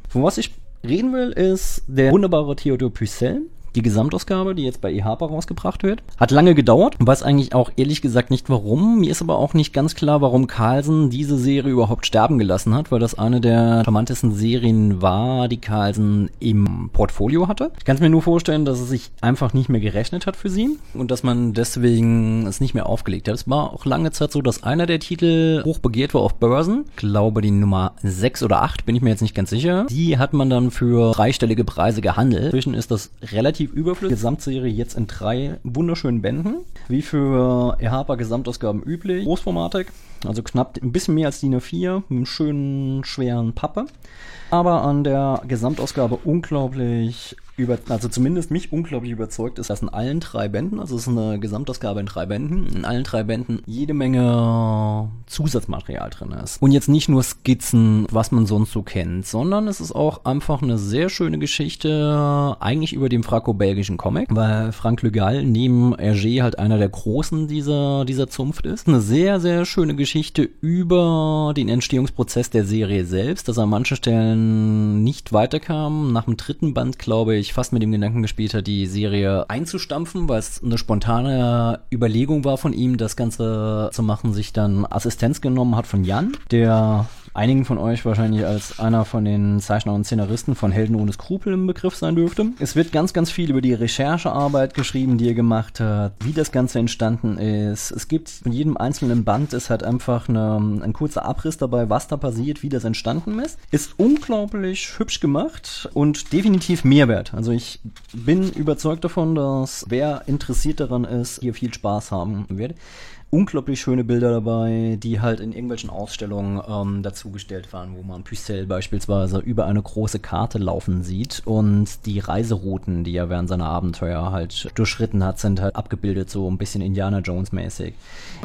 Von was ich reden will, ist der wunderbare Theodor Pucelle, die Gesamtausgabe, die jetzt bei eHarper rausgebracht wird. Hat lange gedauert, weiß eigentlich auch ehrlich gesagt nicht warum. Mir ist aber auch nicht ganz klar, warum Carlsen diese Serie überhaupt sterben gelassen hat, weil das eine der charmantesten Serien war, die Carlsen im Portfolio hatte. Ich kann es mir nur vorstellen, dass es sich einfach nicht mehr gerechnet hat für sie und dass man deswegen es nicht mehr aufgelegt hat. Es war auch lange Zeit so, dass einer der Titel hoch begehrt war auf Börsen. Ich glaube, die Nummer 6 oder 8, bin ich mir jetzt nicht ganz sicher. Die hat man dann für dreistellige Preise gehandelt. Inzwischen ist das relativ relativ überflüssig. Gesamtserie jetzt in drei wunderschönen Bänden. Wie für Ehapa Gesamtausgaben üblich. Großformatig, also knapp ein bisschen mehr als DIN A4, mit einem schönen, schweren Pappe. Aber an der Gesamtausgabe unglaublich über, also zumindest mich unglaublich überzeugt ist, dass in allen drei Bänden, also es ist eine Gesamtausgabe in drei Bänden, in allen drei Bänden jede Menge Zusatzmaterial drin ist. Und jetzt nicht nur Skizzen, was man sonst so kennt, sondern es ist auch einfach eine sehr schöne Geschichte, eigentlich über den franco-belgischen Comic, weil Frank Le Gall neben Hergé halt einer der Großen dieser, dieser Zunft ist. Eine sehr, sehr schöne Geschichte über den Entstehungsprozess der Serie selbst, dass er an manchen Stellen nicht weiterkam. Nach dem dritten Band, glaube ich, fast mit dem Gedanken gespielt hat, die Serie einzustampfen, weil es eine spontane Überlegung war von ihm, das Ganze zu machen, sich dann Assistenz genommen hat von Jan, der einigen von euch wahrscheinlich als einer von den Zeichner und Szenaristen von Helden ohne Skrupel im Begriff sein dürfte. Es wird ganz, ganz viel über die Recherchearbeit geschrieben, die er gemacht hat, wie das Ganze entstanden ist. Es gibt in jedem einzelnen Band ist halt einfach eine, ein kurzer Abriss dabei, was da passiert, wie das entstanden ist. Ist unglaublich hübsch gemacht und definitiv Mehrwert. Also ich bin überzeugt davon, dass wer interessiert daran ist, hier viel Spaß haben wird unglaublich schöne Bilder dabei, die halt in irgendwelchen Ausstellungen ähm, dazugestellt waren, wo man Pucelle beispielsweise über eine große Karte laufen sieht und die Reiserouten, die er während seiner Abenteuer halt durchschritten hat, sind halt abgebildet so ein bisschen Indiana Jones mäßig.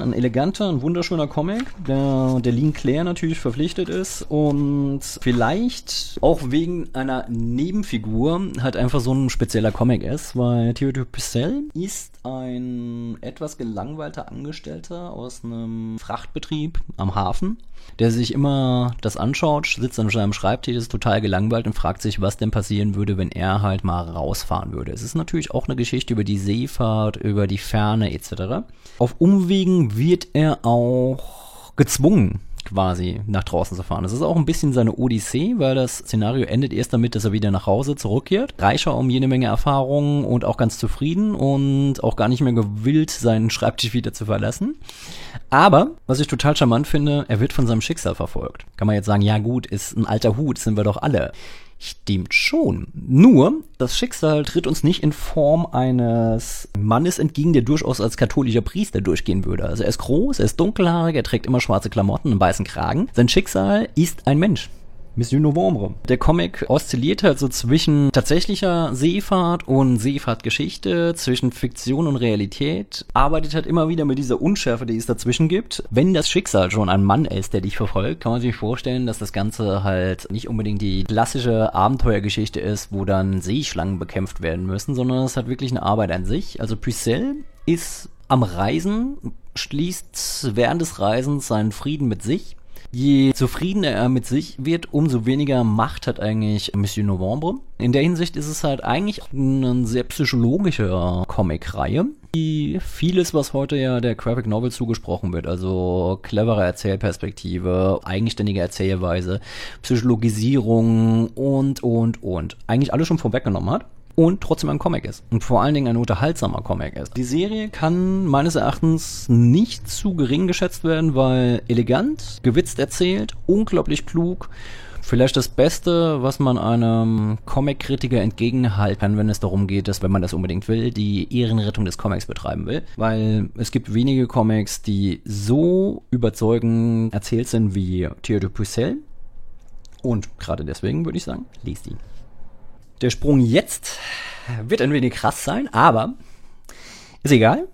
Ein eleganter, ein wunderschöner Comic, der der Lean Claire natürlich verpflichtet ist und vielleicht auch wegen einer Nebenfigur halt einfach so ein spezieller Comic ist, weil Theodore Pucelle ist ein etwas gelangweilter Angestellter aus einem Frachtbetrieb am Hafen, der sich immer das anschaut, sitzt an seinem Schreibtisch, ist total gelangweilt und fragt sich, was denn passieren würde, wenn er halt mal rausfahren würde. Es ist natürlich auch eine Geschichte über die Seefahrt, über die Ferne etc. Auf Umwegen wird er auch gezwungen, quasi nach draußen zu fahren. Das ist auch ein bisschen seine Odyssee, weil das Szenario endet erst damit, dass er wieder nach Hause zurückkehrt. Reicher um jede Menge Erfahrungen und auch ganz zufrieden und auch gar nicht mehr gewillt, seinen Schreibtisch wieder zu verlassen. Aber, was ich total charmant finde, er wird von seinem Schicksal verfolgt. Kann man jetzt sagen, ja gut, ist ein alter Hut, sind wir doch alle. Stimmt schon. Nur, das Schicksal tritt uns nicht in Form eines Mannes entgegen, der durchaus als katholischer Priester durchgehen würde. Also er ist groß, er ist dunkelhaarig, er trägt immer schwarze Klamotten und weißen Kragen. Sein Schicksal ist ein Mensch. Mission Novembre. Der Comic oszilliert halt so zwischen tatsächlicher Seefahrt und Seefahrtgeschichte, zwischen Fiktion und Realität, arbeitet halt immer wieder mit dieser Unschärfe, die es dazwischen gibt. Wenn das Schicksal schon ein Mann ist, der dich verfolgt, kann man sich vorstellen, dass das Ganze halt nicht unbedingt die klassische Abenteuergeschichte ist, wo dann Seeschlangen bekämpft werden müssen, sondern es hat wirklich eine Arbeit an sich. Also Pucelle ist am Reisen, schließt während des Reisens seinen Frieden mit sich Je zufriedener er mit sich wird, umso weniger Macht hat eigentlich Monsieur Novembre. In der Hinsicht ist es halt eigentlich eine sehr psychologische Comic-Reihe, die vieles, was heute ja der Graphic Novel zugesprochen wird, also clevere Erzählperspektive, eigenständige Erzählweise, Psychologisierung und, und, und, eigentlich alles schon vorweggenommen hat und trotzdem ein Comic ist. Und vor allen Dingen ein unterhaltsamer Comic ist. Die Serie kann meines Erachtens nicht zu gering geschätzt werden, weil elegant, gewitzt erzählt, unglaublich klug. Vielleicht das Beste, was man einem Comic-Kritiker entgegenhalten kann, wenn es darum geht, dass, wenn man das unbedingt will, die Ehrenrettung des Comics betreiben will. Weil es gibt wenige Comics, die so überzeugend erzählt sind wie Theodore Pucelle. Und gerade deswegen würde ich sagen, liest ihn. Der Sprung jetzt wird ein wenig krass sein, aber ist egal,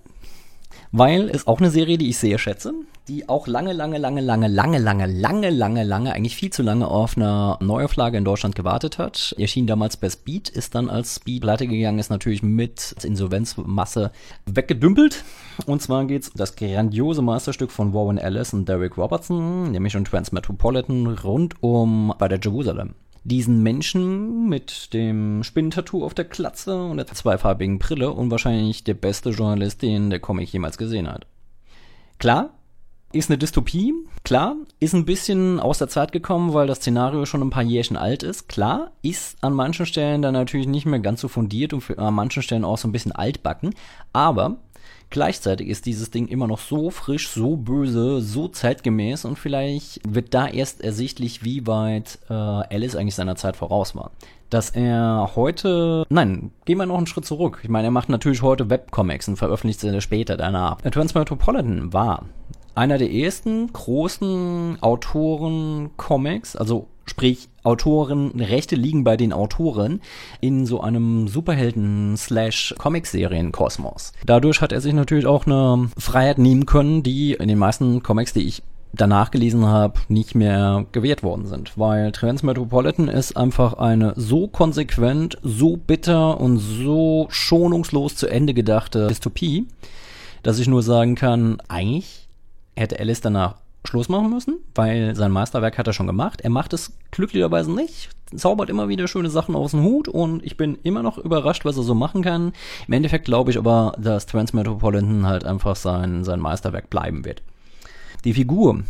weil es auch eine Serie, die ich sehr schätze, die auch lange, lange, lange, lange, lange, lange, lange, lange, lange, eigentlich viel zu lange auf eine Neuauflage in Deutschland gewartet hat. Erschien damals bei Speed, ist dann als Speed pleite gegangen, ist natürlich mit Insolvenzmasse weggedümpelt. Und zwar geht's um das grandiose Meisterstück von Warren Ellis und Derek Robertson, nämlich um Transmetropolitan rund um bei der Jerusalem diesen Menschen mit dem Spinnentattoo auf der Klatze und der zweifarbigen Brille und wahrscheinlich der beste Journalist, den der Comic jemals gesehen hat. Klar, ist eine Dystopie, klar, ist ein bisschen aus der Zeit gekommen, weil das Szenario schon ein paar Jährchen alt ist, klar, ist an manchen Stellen dann natürlich nicht mehr ganz so fundiert und an manchen Stellen auch so ein bisschen altbacken, aber Gleichzeitig ist dieses Ding immer noch so frisch, so böse, so zeitgemäß und vielleicht wird da erst ersichtlich, wie weit äh, Alice eigentlich seiner Zeit voraus war. Dass er heute, nein, gehen wir noch einen Schritt zurück. Ich meine, er macht natürlich heute Webcomics und veröffentlicht sie später danach. Transmetropolitan war einer der ersten großen Autoren-Comics, also sprich Autoren, Rechte liegen bei den Autoren in so einem Superhelden-Slash-Comic-Serien-Kosmos. Dadurch hat er sich natürlich auch eine Freiheit nehmen können, die in den meisten Comics, die ich danach gelesen habe, nicht mehr gewährt worden sind. Weil Transmetropolitan ist einfach eine so konsequent, so bitter und so schonungslos zu Ende gedachte Dystopie, dass ich nur sagen kann, eigentlich hätte Alice danach Schluss machen müssen, weil sein Meisterwerk hat er schon gemacht. Er macht es glücklicherweise nicht, zaubert immer wieder schöne Sachen aus dem Hut und ich bin immer noch überrascht, was er so machen kann. Im Endeffekt glaube ich aber, dass Transmetropolitan halt einfach sein, sein Meisterwerk bleiben wird. Die Figur,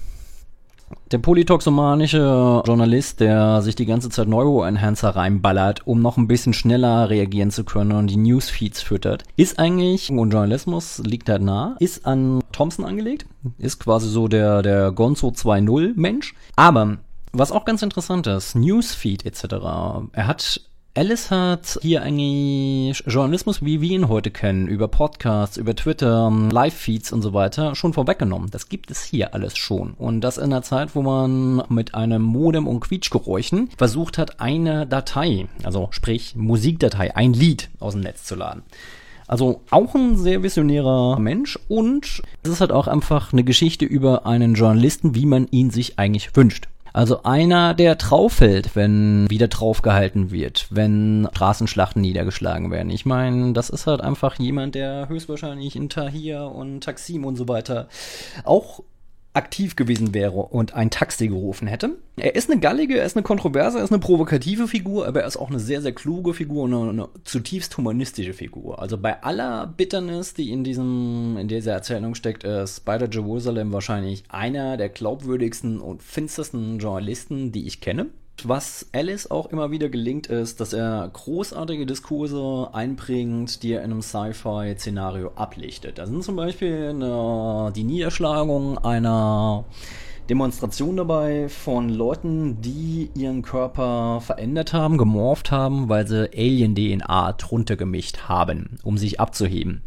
der polytoxomanische Journalist, der sich die ganze Zeit Neuroenhancer reinballert, um noch ein bisschen schneller reagieren zu können und die Newsfeeds füttert, ist eigentlich, und Journalismus liegt da nah, ist an Thompson angelegt, ist quasi so der, der Gonzo 2.0 Mensch. Aber was auch ganz interessant ist, Newsfeed etc. Er hat Alice hat hier eigentlich Journalismus, wie wir ihn heute kennen, über Podcasts, über Twitter, Live-Feeds und so weiter, schon vorweggenommen. Das gibt es hier alles schon. Und das in einer Zeit, wo man mit einem Modem und Quietschgeräuschen versucht hat, eine Datei, also sprich Musikdatei, ein Lied aus dem Netz zu laden. Also auch ein sehr visionärer Mensch und es ist halt auch einfach eine Geschichte über einen Journalisten, wie man ihn sich eigentlich wünscht. Also einer, der drauf fällt, wenn wieder draufgehalten wird, wenn Straßenschlachten niedergeschlagen werden. Ich meine, das ist halt einfach jemand, der höchstwahrscheinlich in Tahir und Taksim und so weiter auch aktiv gewesen wäre und ein Taxi gerufen hätte. Er ist eine gallige, er ist eine kontroverse, er ist eine provokative Figur, aber er ist auch eine sehr, sehr kluge Figur und eine, eine zutiefst humanistische Figur. Also bei aller Bitternis, die in diesem, in dieser Erzählung steckt, ist Spider Jerusalem wahrscheinlich einer der glaubwürdigsten und finstersten Journalisten, die ich kenne. Was Alice auch immer wieder gelingt, ist, dass er großartige Diskurse einbringt, die er in einem Sci-Fi-Szenario ablichtet. Da sind zum Beispiel eine, die Niederschlagung einer Demonstration dabei von Leuten, die ihren Körper verändert haben, gemorpht haben, weil sie Alien-DNA drunter gemischt haben, um sich abzuheben.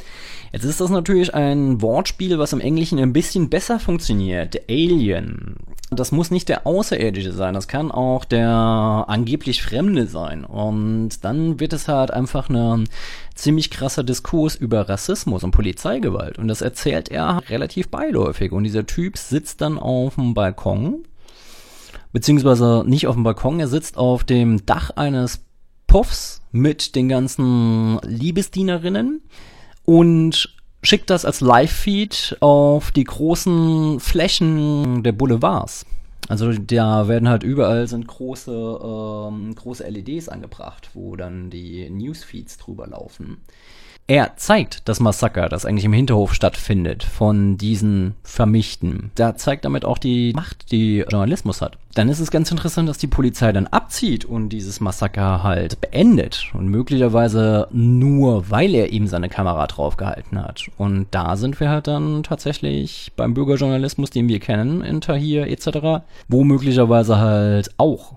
Jetzt ist das natürlich ein Wortspiel, was im Englischen ein bisschen besser funktioniert. Alien das muss nicht der Außerirdische sein, das kann auch der angeblich Fremde sein. Und dann wird es halt einfach ein ziemlich krasser Diskurs über Rassismus und Polizeigewalt. Und das erzählt er relativ beiläufig. Und dieser Typ sitzt dann auf dem Balkon, beziehungsweise nicht auf dem Balkon, er sitzt auf dem Dach eines Puffs mit den ganzen Liebesdienerinnen und schickt das als Live-Feed auf die großen Flächen der Boulevards. Also da werden halt überall sind große, ähm, große LEDs angebracht, wo dann die Newsfeeds drüber laufen. Er zeigt das Massaker, das eigentlich im Hinterhof stattfindet, von diesen Vermischten. Da zeigt damit auch die Macht, die Journalismus hat. Dann ist es ganz interessant, dass die Polizei dann abzieht und dieses Massaker halt beendet. Und möglicherweise nur, weil er ihm seine Kamera draufgehalten hat. Und da sind wir halt dann tatsächlich beim Bürgerjournalismus, den wir kennen, in Tahir etc., wo möglicherweise halt auch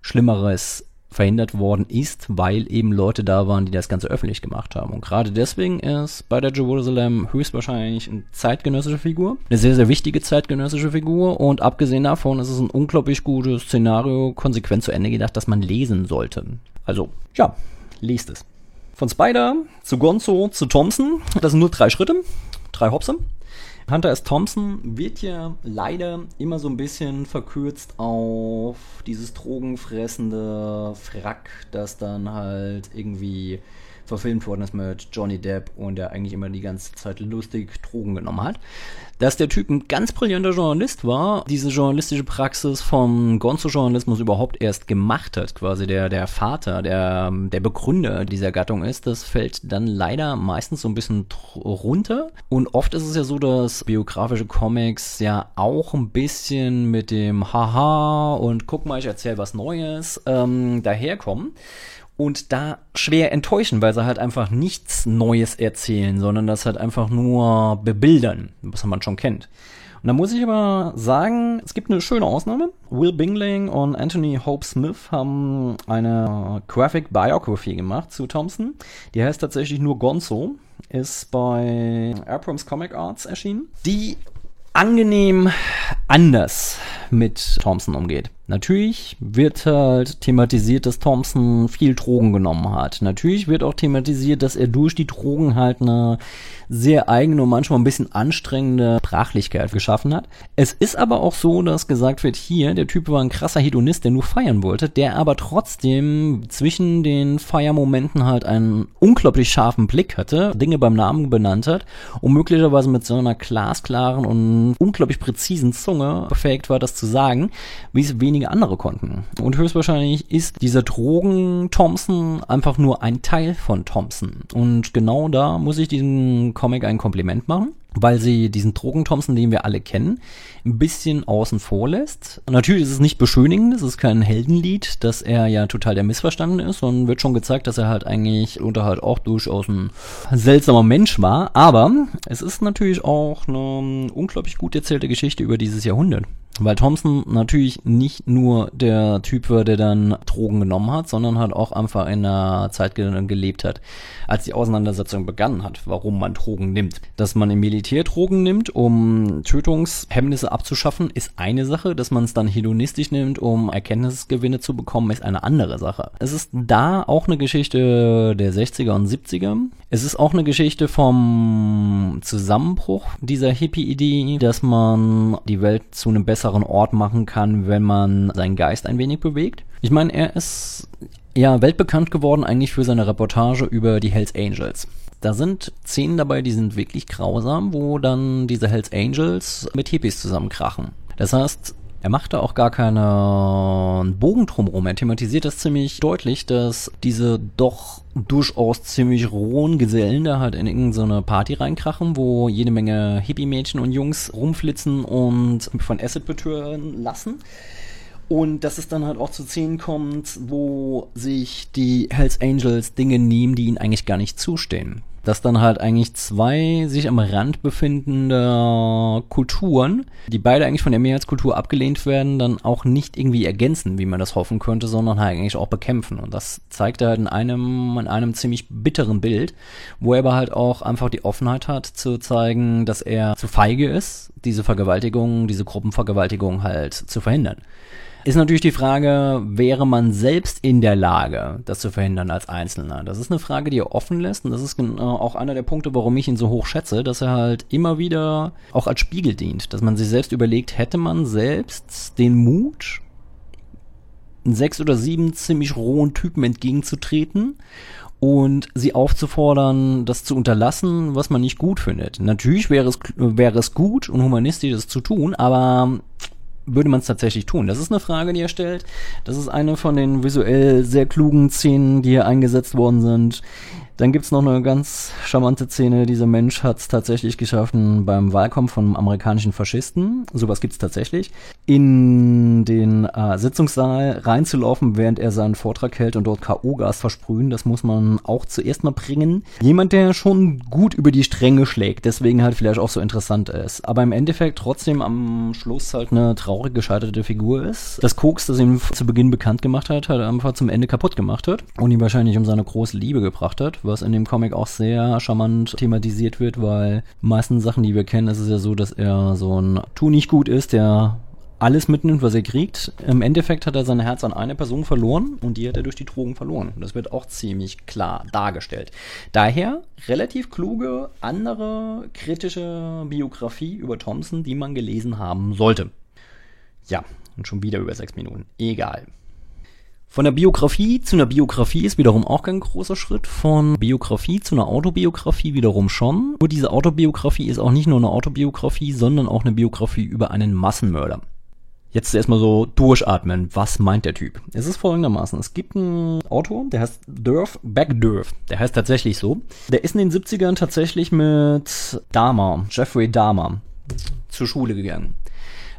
Schlimmeres verhindert worden ist, weil eben Leute da waren, die das Ganze öffentlich gemacht haben. Und gerade deswegen ist bei der Jerusalem höchstwahrscheinlich eine zeitgenössische Figur, eine sehr, sehr wichtige zeitgenössische Figur und abgesehen davon ist es ein unglaublich gutes Szenario, konsequent zu Ende gedacht, das man lesen sollte. Also, ja, lest es. Von Spider zu Gonzo zu Thompson, das sind nur drei Schritte, drei Hopse. Hunter S. Thompson wird ja leider immer so ein bisschen verkürzt auf dieses drogenfressende Frack, das dann halt irgendwie verfilmt worden ist mit Johnny Depp und der eigentlich immer die ganze Zeit lustig Drogen genommen hat. Dass der Typ ein ganz brillanter Journalist war, diese journalistische Praxis vom Gonzo-Journalismus überhaupt erst gemacht hat, quasi der, der Vater, der, der Begründer dieser Gattung ist, das fällt dann leider meistens so ein bisschen runter. Und oft ist es ja so, dass biografische Comics ja auch ein bisschen mit dem Haha und guck mal, ich erzähle was Neues ähm, daherkommen und da schwer enttäuschen, weil sie halt einfach nichts Neues erzählen, sondern das halt einfach nur bebildern, was man schon kennt. Und da muss ich aber sagen, es gibt eine schöne Ausnahme. Will Bingling und Anthony Hope Smith haben eine Graphic Biography gemacht zu Thompson. Die heißt tatsächlich nur Gonzo, ist bei Abrams Comic Arts erschienen. Die angenehm anders mit Thompson umgeht. Natürlich wird halt thematisiert, dass Thompson viel Drogen genommen hat. Natürlich wird auch thematisiert, dass er durch die Drogen halt eine sehr eigene und manchmal ein bisschen anstrengende Sprachlichkeit geschaffen hat. Es ist aber auch so, dass gesagt wird, hier, der Typ war ein krasser Hedonist, der nur feiern wollte, der aber trotzdem zwischen den Feiermomenten halt einen unglaublich scharfen Blick hatte, Dinge beim Namen benannt hat und möglicherweise mit so einer glasklaren und unglaublich präzisen Zunge befähigt war, das zu sagen, wie es wenige andere konnten. Und höchstwahrscheinlich ist dieser Drogen Thompson einfach nur ein Teil von Thompson. Und genau da muss ich diesen Comic ein Kompliment machen, weil sie diesen Drogen-Thompson, den wir alle kennen, ein bisschen außen vor lässt. Natürlich ist es nicht beschönigend, es ist kein Heldenlied, dass er ja total der Missverstanden ist und wird schon gezeigt, dass er halt eigentlich unter halt auch durchaus ein seltsamer Mensch war. Aber es ist natürlich auch eine unglaublich gut erzählte Geschichte über dieses Jahrhundert. Weil Thompson natürlich nicht nur der Typ war, der dann Drogen genommen hat, sondern halt auch einfach in einer Zeit gelebt hat, als die Auseinandersetzung begangen hat, warum man Drogen nimmt. Dass man im Militär Drogen nimmt, um Tötungshemmnisse abzuschaffen, ist eine Sache. Dass man es dann hedonistisch nimmt, um Erkenntnisgewinne zu bekommen, ist eine andere Sache. Es ist da auch eine Geschichte der 60er und 70er. Es ist auch eine Geschichte vom Zusammenbruch dieser Hippie-Idee, dass man die Welt zu einem besseren besseren Ort machen kann, wenn man seinen Geist ein wenig bewegt. Ich meine, er ist ja weltbekannt geworden eigentlich für seine Reportage über die Hells Angels. Da sind Szenen dabei, die sind wirklich grausam, wo dann diese Hells Angels mit Hippies zusammenkrachen. Das heißt, er macht da auch gar keinen Bogen drumherum. Er thematisiert das ziemlich deutlich, dass diese doch durchaus ziemlich rohen Gesellen da halt in irgendeine Party reinkrachen, wo jede Menge Hippie-Mädchen und Jungs rumflitzen und von Acid betören lassen. Und dass es dann halt auch zu Szenen kommt, wo sich die Hells Angels Dinge nehmen, die ihnen eigentlich gar nicht zustehen dass dann halt eigentlich zwei sich am Rand befindende Kulturen, die beide eigentlich von der Mehrheitskultur abgelehnt werden, dann auch nicht irgendwie ergänzen, wie man das hoffen könnte, sondern halt eigentlich auch bekämpfen. Und das zeigt er halt in einem, in einem ziemlich bitteren Bild, wo er aber halt auch einfach die Offenheit hat, zu zeigen, dass er zu feige ist, diese Vergewaltigung, diese Gruppenvergewaltigung halt zu verhindern. Ist natürlich die Frage, wäre man selbst in der Lage, das zu verhindern als Einzelner? Das ist eine Frage, die er offen lässt und das ist auch einer der Punkte, warum ich ihn so hoch schätze, dass er halt immer wieder auch als Spiegel dient, dass man sich selbst überlegt, hätte man selbst den Mut, sechs oder sieben ziemlich rohen Typen entgegenzutreten und sie aufzufordern, das zu unterlassen, was man nicht gut findet. Natürlich wäre es, wäre es gut und humanistisch, das zu tun, aber würde man es tatsächlich tun? Das ist eine Frage, die er stellt. Das ist eine von den visuell sehr klugen Szenen, die hier eingesetzt worden sind. Dann gibt's noch eine ganz charmante Szene. Dieser Mensch hat's tatsächlich geschaffen beim Wahlkampf von amerikanischen Faschisten. Sowas gibt's tatsächlich. In den äh, Sitzungssaal reinzulaufen, während er seinen Vortrag hält und dort K.O.-Gas versprühen, das muss man auch zuerst mal bringen. Jemand, der schon gut über die Stränge schlägt, deswegen halt vielleicht auch so interessant ist. Aber im Endeffekt trotzdem am Schluss halt eine traurig gescheiterte Figur ist. Das Koks, das ihn zu Beginn bekannt gemacht hat, halt einfach zum Ende kaputt gemacht hat und ihn wahrscheinlich um seine große Liebe gebracht hat was in dem Comic auch sehr charmant thematisiert wird, weil meisten Sachen, die wir kennen, ist es ja so, dass er so ein Tu nicht gut ist, der alles mitnimmt, was er kriegt. Im Endeffekt hat er sein Herz an eine Person verloren und die hat er durch die Drogen verloren. Das wird auch ziemlich klar dargestellt. Daher relativ kluge, andere kritische Biografie über Thompson, die man gelesen haben sollte. Ja, und schon wieder über sechs Minuten. Egal. Von der Biografie zu einer Biografie ist wiederum auch kein großer Schritt. Von Biografie zu einer Autobiografie wiederum schon. Nur diese Autobiografie ist auch nicht nur eine Autobiografie, sondern auch eine Biografie über einen Massenmörder. Jetzt erstmal so durchatmen. Was meint der Typ? Es ist folgendermaßen. Es gibt einen Autor, der heißt Durf Backdurf. Der heißt tatsächlich so. Der ist in den 70ern tatsächlich mit Dahmer, Jeffrey Dahmer, zur Schule gegangen.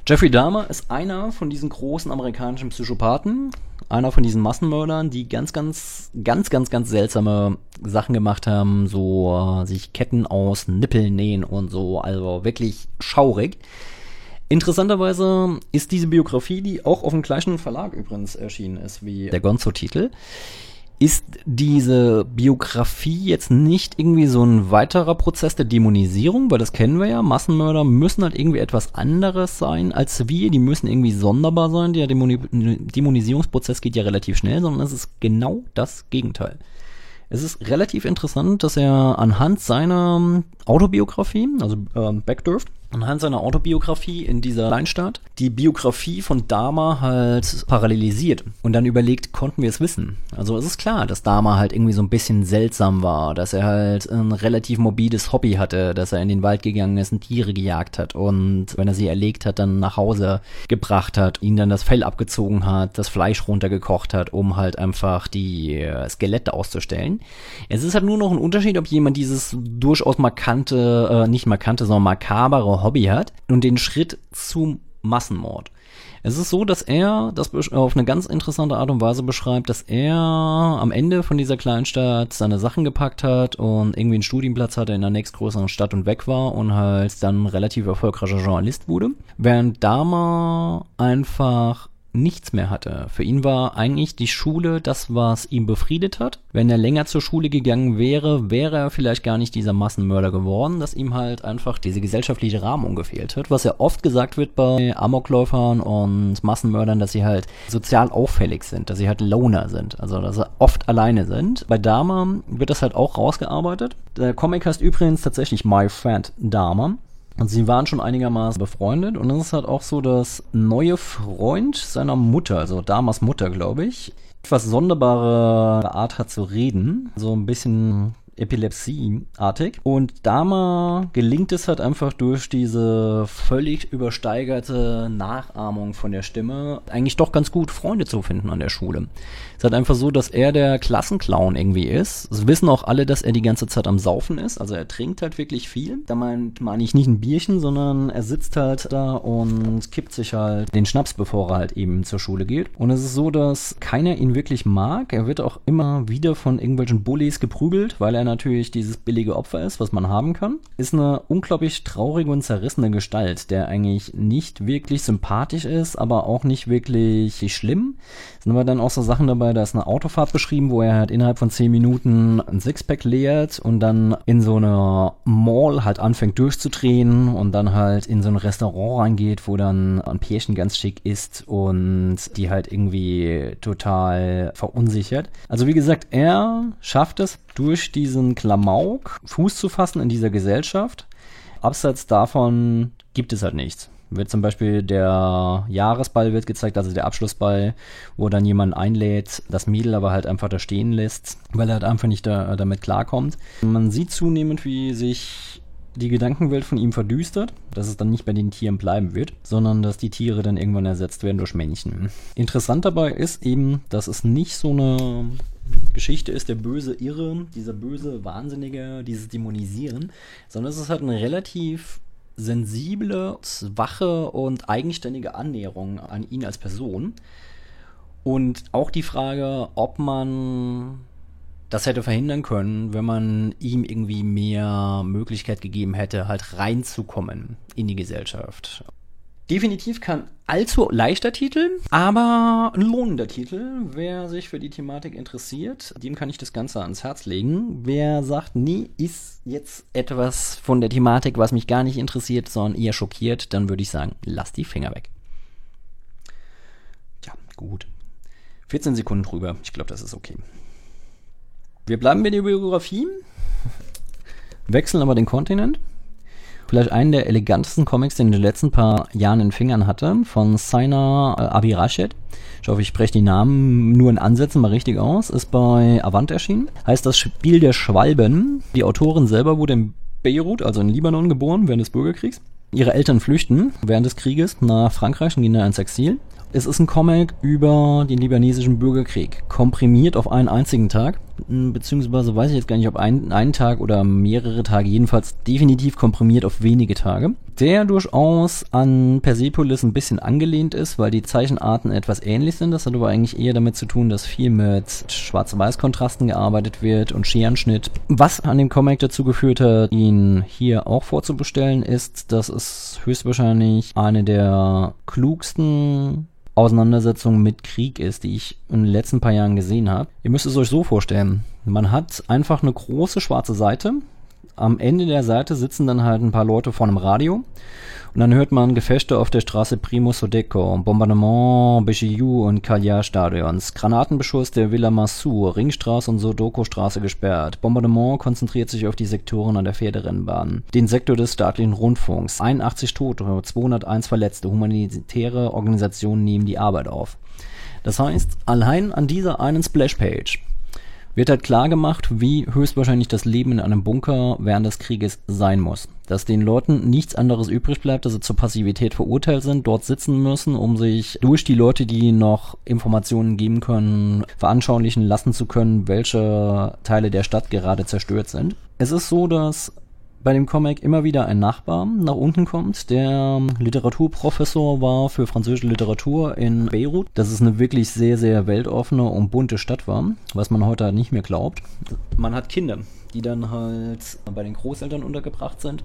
Jeffrey Dahmer ist einer von diesen großen amerikanischen Psychopathen, einer von diesen Massenmördern, die ganz, ganz, ganz, ganz, ganz seltsame Sachen gemacht haben, so äh, sich Ketten aus Nippeln nähen und so, also wirklich schaurig. Interessanterweise ist diese Biografie, die auch auf dem gleichen Verlag übrigens erschienen ist wie der Gonzo-Titel, ist diese Biografie jetzt nicht irgendwie so ein weiterer Prozess der Dämonisierung, weil das kennen wir ja. Massenmörder müssen halt irgendwie etwas anderes sein als wir. Die müssen irgendwie sonderbar sein. Der Dämoni Dämonisierungsprozess geht ja relativ schnell, sondern es ist genau das Gegenteil. Es ist relativ interessant, dass er anhand seiner Autobiografie, also äh, Backdurft, anhand seiner Autobiografie in dieser Kleinstadt die Biografie von Dama halt parallelisiert und dann überlegt, konnten wir es wissen? Also es ist klar, dass Dama halt irgendwie so ein bisschen seltsam war, dass er halt ein relativ morbides Hobby hatte, dass er in den Wald gegangen ist und Tiere gejagt hat und wenn er sie erlegt hat, dann nach Hause gebracht hat, ihnen dann das Fell abgezogen hat, das Fleisch runtergekocht hat, um halt einfach die äh, Skelette auszustellen. Es ist halt nur noch ein Unterschied, ob jemand dieses durchaus markante, äh, nicht markante, sondern makabere Hobby hat und den Schritt zum Massenmord. Es ist so, dass er das auf eine ganz interessante Art und Weise beschreibt, dass er am Ende von dieser Kleinstadt seine Sachen gepackt hat und irgendwie einen Studienplatz hatte in der nächstgrößeren Stadt und weg war und halt dann relativ erfolgreicher Journalist wurde. Während Dama einfach nichts mehr hatte. Für ihn war eigentlich die Schule das, was ihn befriedet hat. Wenn er länger zur Schule gegangen wäre, wäre er vielleicht gar nicht dieser Massenmörder geworden, dass ihm halt einfach diese gesellschaftliche Rahmung gefehlt hat. Was ja oft gesagt wird bei Amokläufern und Massenmördern, dass sie halt sozial auffällig sind, dass sie halt Loner sind, also dass sie oft alleine sind. Bei Dama wird das halt auch rausgearbeitet. Der Comic heißt übrigens tatsächlich My Friend Dama. Und sie waren schon einigermaßen befreundet. Und es ist halt auch so, dass neue Freund seiner Mutter, also Damas Mutter, glaube ich, etwas sonderbare Art hat zu reden. So ein bisschen Epilepsie-artig. Und Dama gelingt es halt einfach durch diese völlig übersteigerte Nachahmung von der Stimme, eigentlich doch ganz gut Freunde zu finden an der Schule. Es ist halt einfach so, dass er der Klassenclown irgendwie ist. Es wissen auch alle, dass er die ganze Zeit am Saufen ist. Also er trinkt halt wirklich viel. Da meint ich nicht ein Bierchen, sondern er sitzt halt da und kippt sich halt den Schnaps, bevor er halt eben zur Schule geht. Und es ist so, dass keiner ihn wirklich mag. Er wird auch immer wieder von irgendwelchen Bullies geprügelt, weil er natürlich dieses billige Opfer ist, was man haben kann. Ist eine unglaublich traurige und zerrissene Gestalt, der eigentlich nicht wirklich sympathisch ist, aber auch nicht wirklich schlimm. Sind aber dann auch so Sachen dabei, da ist eine Autofahrt beschrieben, wo er halt innerhalb von 10 Minuten ein Sixpack leert und dann in so eine Mall halt anfängt durchzudrehen und dann halt in so ein Restaurant reingeht, wo dann ein Pärchen ganz schick ist und die halt irgendwie total verunsichert. Also wie gesagt, er schafft es durch diesen Klamauk Fuß zu fassen in dieser Gesellschaft. Abseits davon gibt es halt nichts wird zum Beispiel der Jahresball wird gezeigt, also der Abschlussball, wo dann jemand einlädt, das Mädel aber halt einfach da stehen lässt, weil er halt einfach nicht da, damit klarkommt. Man sieht zunehmend, wie sich die Gedankenwelt von ihm verdüstert, dass es dann nicht bei den Tieren bleiben wird, sondern dass die Tiere dann irgendwann ersetzt werden durch Männchen. Interessant dabei ist eben, dass es nicht so eine Geschichte ist der böse Irre, dieser böse Wahnsinnige, dieses Dämonisieren, sondern es ist halt ein relativ sensible, wache und eigenständige Annäherung an ihn als Person. Und auch die Frage, ob man das hätte verhindern können, wenn man ihm irgendwie mehr Möglichkeit gegeben hätte, halt reinzukommen in die Gesellschaft. Definitiv kein allzu leichter Titel, aber ein lohnender Titel. Wer sich für die Thematik interessiert, dem kann ich das Ganze ans Herz legen. Wer sagt, nie ist jetzt etwas von der Thematik, was mich gar nicht interessiert, sondern eher schockiert, dann würde ich sagen, lass die Finger weg. Tja, gut. 14 Sekunden drüber. Ich glaube, das ist okay. Wir bleiben bei der Biografie, wechseln aber den Kontinent vielleicht einen der elegantesten Comics, den ich in den letzten paar Jahren in Fingern hatte, von Saina äh, Abirashed. Ich hoffe, ich spreche die Namen nur in Ansätzen mal richtig aus. Ist bei Avant erschienen. Heißt das Spiel der Schwalben. Die Autorin selber wurde in Beirut, also in Libanon, geboren während des Bürgerkriegs. Ihre Eltern flüchten während des Krieges nach Frankreich und gehen da ins Exil. Es ist ein Comic über den libanesischen Bürgerkrieg, komprimiert auf einen einzigen Tag, beziehungsweise weiß ich jetzt gar nicht, ob ein, einen Tag oder mehrere Tage, jedenfalls definitiv komprimiert auf wenige Tage, der durchaus an Persepolis ein bisschen angelehnt ist, weil die Zeichenarten etwas ähnlich sind. Das hat aber eigentlich eher damit zu tun, dass viel mit Schwarz-Weiß-Kontrasten gearbeitet wird und Scherenschnitt. Was an dem Comic dazu geführt hat, ihn hier auch vorzubestellen, ist, dass es höchstwahrscheinlich eine der klugsten Auseinandersetzung mit Krieg ist, die ich in den letzten paar Jahren gesehen habe. Ihr müsst es euch so vorstellen. Man hat einfach eine große schwarze Seite. Am Ende der Seite sitzen dann halt ein paar Leute vor einem Radio und dann hört man Gefechte auf der Straße Primo Sodeco, Bombardement Bejiu und Kaljar-Stadions, Granatenbeschuss der Villa Massur, Ringstraße und Sodoko-Straße gesperrt. Bombardement konzentriert sich auf die Sektoren an der Pferderennbahn, den Sektor des staatlichen Rundfunks. 81 Tote, 201 Verletzte, humanitäre Organisationen nehmen die Arbeit auf. Das heißt, allein an dieser einen Splashpage wird halt klar gemacht, wie höchstwahrscheinlich das Leben in einem Bunker während des Krieges sein muss. Dass den Leuten nichts anderes übrig bleibt, dass sie zur Passivität verurteilt sind, dort sitzen müssen, um sich durch die Leute, die noch Informationen geben können, veranschaulichen lassen zu können, welche Teile der Stadt gerade zerstört sind. Es ist so, dass bei dem Comic immer wieder ein Nachbar nach unten kommt, der Literaturprofessor war für französische Literatur in Beirut. Das ist eine wirklich sehr, sehr weltoffene und bunte Stadt war, was man heute nicht mehr glaubt. Man hat Kinder, die dann halt bei den Großeltern untergebracht sind.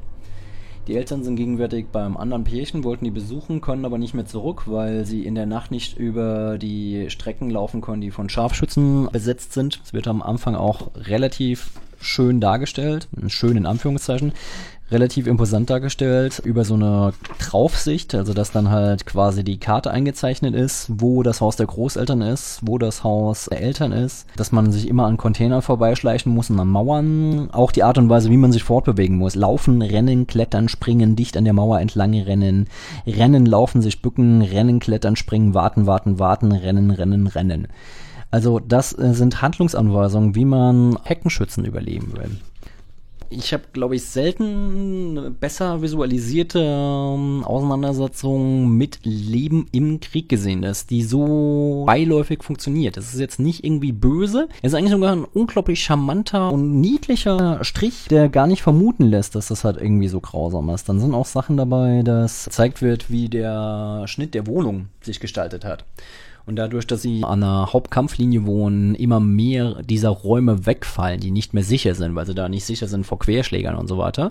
Die Eltern sind gegenwärtig beim anderen Pärchen, wollten die besuchen, können aber nicht mehr zurück, weil sie in der Nacht nicht über die Strecken laufen können, die von Scharfschützen besetzt sind. Es wird am Anfang auch relativ schön dargestellt, schön in Anführungszeichen, relativ imposant dargestellt über so eine Draufsicht, also dass dann halt quasi die Karte eingezeichnet ist, wo das Haus der Großeltern ist, wo das Haus der Eltern ist, dass man sich immer an Containern vorbeischleichen muss und an Mauern, auch die Art und Weise, wie man sich fortbewegen muss, laufen, rennen, klettern, springen, dicht an der Mauer entlang rennen, rennen, laufen, sich bücken, rennen, klettern, springen, warten, warten, warten, rennen, rennen, rennen. Also das äh, sind Handlungsanweisungen, wie man Heckenschützen überleben will. Ich habe, glaube ich, selten eine besser visualisierte ähm, Auseinandersetzung mit Leben im Krieg gesehen, dass die so beiläufig funktioniert. Das ist jetzt nicht irgendwie böse. Es ist eigentlich sogar ein unglaublich charmanter und niedlicher Strich, der gar nicht vermuten lässt, dass das halt irgendwie so grausam ist. Dann sind auch Sachen dabei, dass gezeigt wird, wie der Schnitt der Wohnung sich gestaltet hat. Und dadurch, dass sie an der Hauptkampflinie wohnen, immer mehr dieser Räume wegfallen, die nicht mehr sicher sind, weil sie da nicht sicher sind vor Querschlägern und so weiter.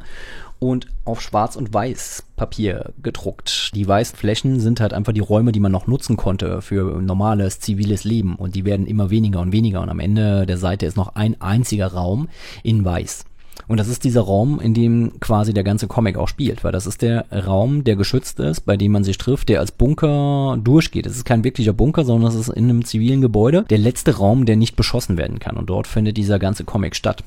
Und auf Schwarz- und Weiß Papier gedruckt. Die weißen Flächen sind halt einfach die Räume, die man noch nutzen konnte für normales ziviles Leben. Und die werden immer weniger und weniger. Und am Ende der Seite ist noch ein einziger Raum in Weiß. Und das ist dieser Raum, in dem quasi der ganze Comic auch spielt, weil das ist der Raum, der geschützt ist, bei dem man sich trifft, der als Bunker durchgeht. Es ist kein wirklicher Bunker, sondern es ist in einem zivilen Gebäude der letzte Raum, der nicht beschossen werden kann. Und dort findet dieser ganze Comic statt.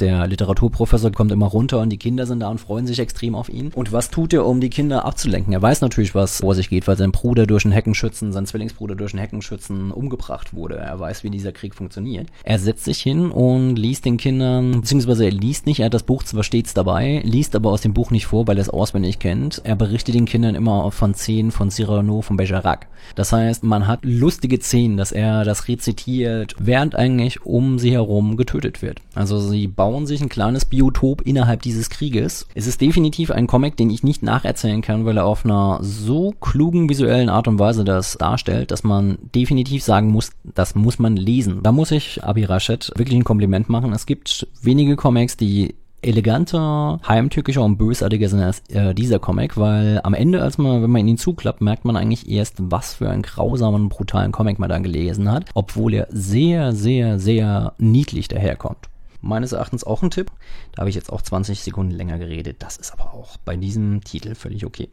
Der Literaturprofessor kommt immer runter und die Kinder sind da und freuen sich extrem auf ihn. Und was tut er, um die Kinder abzulenken? Er weiß natürlich, was vor sich geht, weil sein Bruder durch einen Heckenschützen, sein Zwillingsbruder durch einen Heckenschützen umgebracht wurde. Er weiß, wie dieser Krieg funktioniert. Er setzt sich hin und liest den Kindern, beziehungsweise er liest nicht, er hat das Buch zwar stets dabei, liest aber aus dem Buch nicht vor, weil er es auswendig kennt. Er berichtet den Kindern immer von Szenen von Cyrano von Bergerac. Das heißt, man hat lustige Szenen, dass er das rezitiert, während eigentlich um sie herum getötet wird. Also sie bauen bauen sich ein kleines Biotop innerhalb dieses Krieges. Es ist definitiv ein Comic, den ich nicht nacherzählen kann, weil er auf einer so klugen visuellen Art und Weise das darstellt, dass man definitiv sagen muss, das muss man lesen. Da muss ich Abi Rashid wirklich ein Kompliment machen. Es gibt wenige Comics, die eleganter, heimtückischer und bösartiger sind als äh, dieser Comic, weil am Ende, als man, wenn man ihn zuklappt, merkt man eigentlich erst, was für einen grausamen, brutalen Comic man da gelesen hat, obwohl er sehr, sehr, sehr niedlich daherkommt meines Erachtens auch ein Tipp. Da habe ich jetzt auch 20 Sekunden länger geredet. Das ist aber auch bei diesem Titel völlig okay.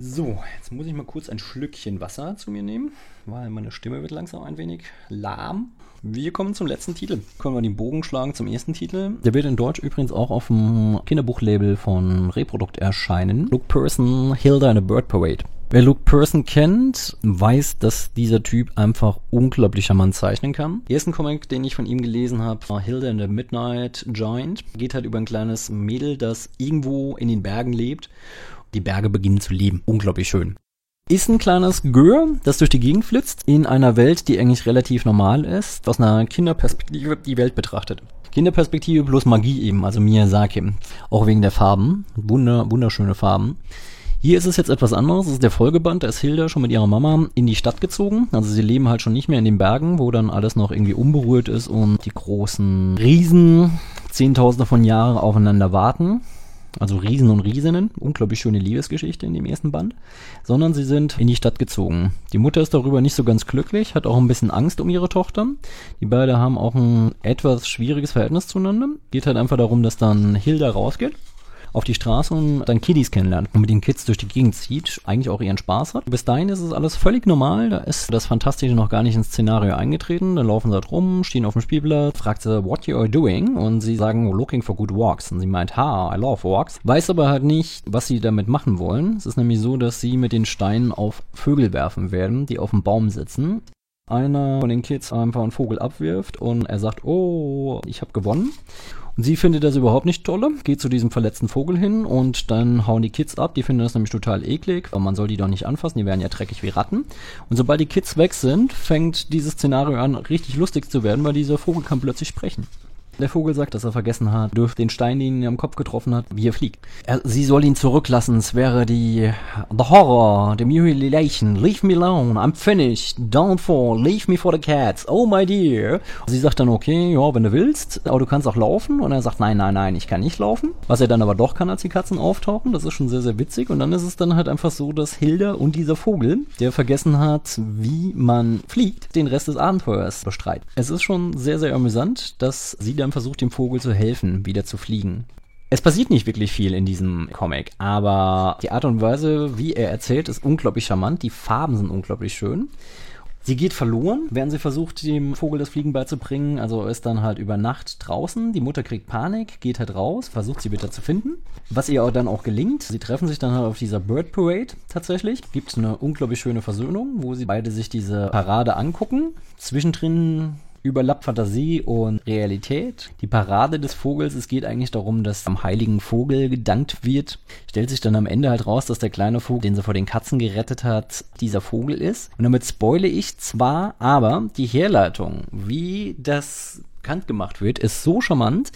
So, jetzt muss ich mal kurz ein Schlückchen Wasser zu mir nehmen, weil meine Stimme wird langsam ein wenig lahm. Wir kommen zum letzten Titel. Können wir den Bogen schlagen zum ersten Titel. Der wird in Deutsch übrigens auch auf dem Kinderbuchlabel von Reprodukt erscheinen. Luke Person, Hilda and a Bird Parade. Wer Luke Person kennt, weiß, dass dieser Typ einfach unglaublich charmant zeichnen kann. Der erste Comic, den ich von ihm gelesen habe, war Hilda and the Midnight Giant. Geht halt über ein kleines Mädel, das irgendwo in den Bergen lebt. Die Berge beginnen zu leben. Unglaublich schön. Ist ein kleines Gör, das durch die Gegend flitzt, in einer Welt, die eigentlich relativ normal ist, aus einer Kinderperspektive die Welt betrachtet. Kinderperspektive plus Magie eben, also Miyazaki. Auch wegen der Farben. Wunder, wunderschöne Farben. Hier ist es jetzt etwas anderes. Es ist der Folgeband. Da ist Hilda schon mit ihrer Mama in die Stadt gezogen. Also sie leben halt schon nicht mehr in den Bergen, wo dann alles noch irgendwie unberührt ist und die großen Riesen Zehntausende von Jahren aufeinander warten. Also Riesen und Riesinnen, unglaublich schöne Liebesgeschichte in dem ersten Band, sondern sie sind in die Stadt gezogen. Die Mutter ist darüber nicht so ganz glücklich, hat auch ein bisschen Angst um ihre Tochter. Die beiden haben auch ein etwas schwieriges Verhältnis zueinander. Geht halt einfach darum, dass dann Hilda rausgeht auf die Straße und dann Kiddies kennenlernt und mit den Kids durch die Gegend zieht, eigentlich auch ihren Spaß hat. Bis dahin ist es alles völlig normal, da ist das Fantastische noch gar nicht ins Szenario eingetreten, dann laufen sie halt rum, stehen auf dem Spielplatz, fragt sie, what you are doing? Und sie sagen, looking for good walks. Und sie meint, ha, I love walks. Weiß aber halt nicht, was sie damit machen wollen. Es ist nämlich so, dass sie mit den Steinen auf Vögel werfen werden, die auf dem Baum sitzen einer von den Kids einfach einen Vogel abwirft und er sagt, oh, ich habe gewonnen. Und sie findet das überhaupt nicht toll, geht zu diesem verletzten Vogel hin und dann hauen die Kids ab. Die finden das nämlich total eklig, aber man soll die doch nicht anfassen, die werden ja dreckig wie Ratten. Und sobald die Kids weg sind, fängt dieses Szenario an, richtig lustig zu werden, weil dieser Vogel kann plötzlich sprechen. Der Vogel sagt, dass er vergessen hat, durch den Stein, den ihn am Kopf getroffen hat, wie er fliegt. Er, sie soll ihn zurücklassen. Es wäre die The Horror, the Mutilation. Leave me alone. I'm finished. Don't fall. Leave me for the cats. Oh my dear. Sie sagt dann, okay, ja, wenn du willst, aber du kannst auch laufen. Und er sagt, nein, nein, nein, ich kann nicht laufen. Was er dann aber doch kann, als die Katzen auftauchen. Das ist schon sehr, sehr witzig. Und dann ist es dann halt einfach so, dass Hilda und dieser Vogel, der vergessen hat, wie man fliegt, den Rest des Abenteuers bestreitet. Es ist schon sehr, sehr amüsant, dass sie dann Sam versucht dem Vogel zu helfen, wieder zu fliegen. Es passiert nicht wirklich viel in diesem Comic, aber die Art und Weise, wie er erzählt, ist unglaublich charmant. Die Farben sind unglaublich schön. Sie geht verloren, während sie versucht, dem Vogel das Fliegen beizubringen. Also ist dann halt über Nacht draußen. Die Mutter kriegt Panik, geht halt raus, versucht sie wieder zu finden. Was ihr dann auch gelingt. Sie treffen sich dann halt auf dieser Bird Parade tatsächlich. Gibt eine unglaublich schöne Versöhnung, wo sie beide sich diese Parade angucken. Zwischendrin überlappt Fantasie und Realität. Die Parade des Vogels, es geht eigentlich darum, dass am heiligen Vogel gedankt wird. Stellt sich dann am Ende halt raus, dass der kleine Vogel, den sie vor den Katzen gerettet hat, dieser Vogel ist. Und damit spoile ich zwar, aber die Herleitung, wie das bekannt gemacht wird, ist so charmant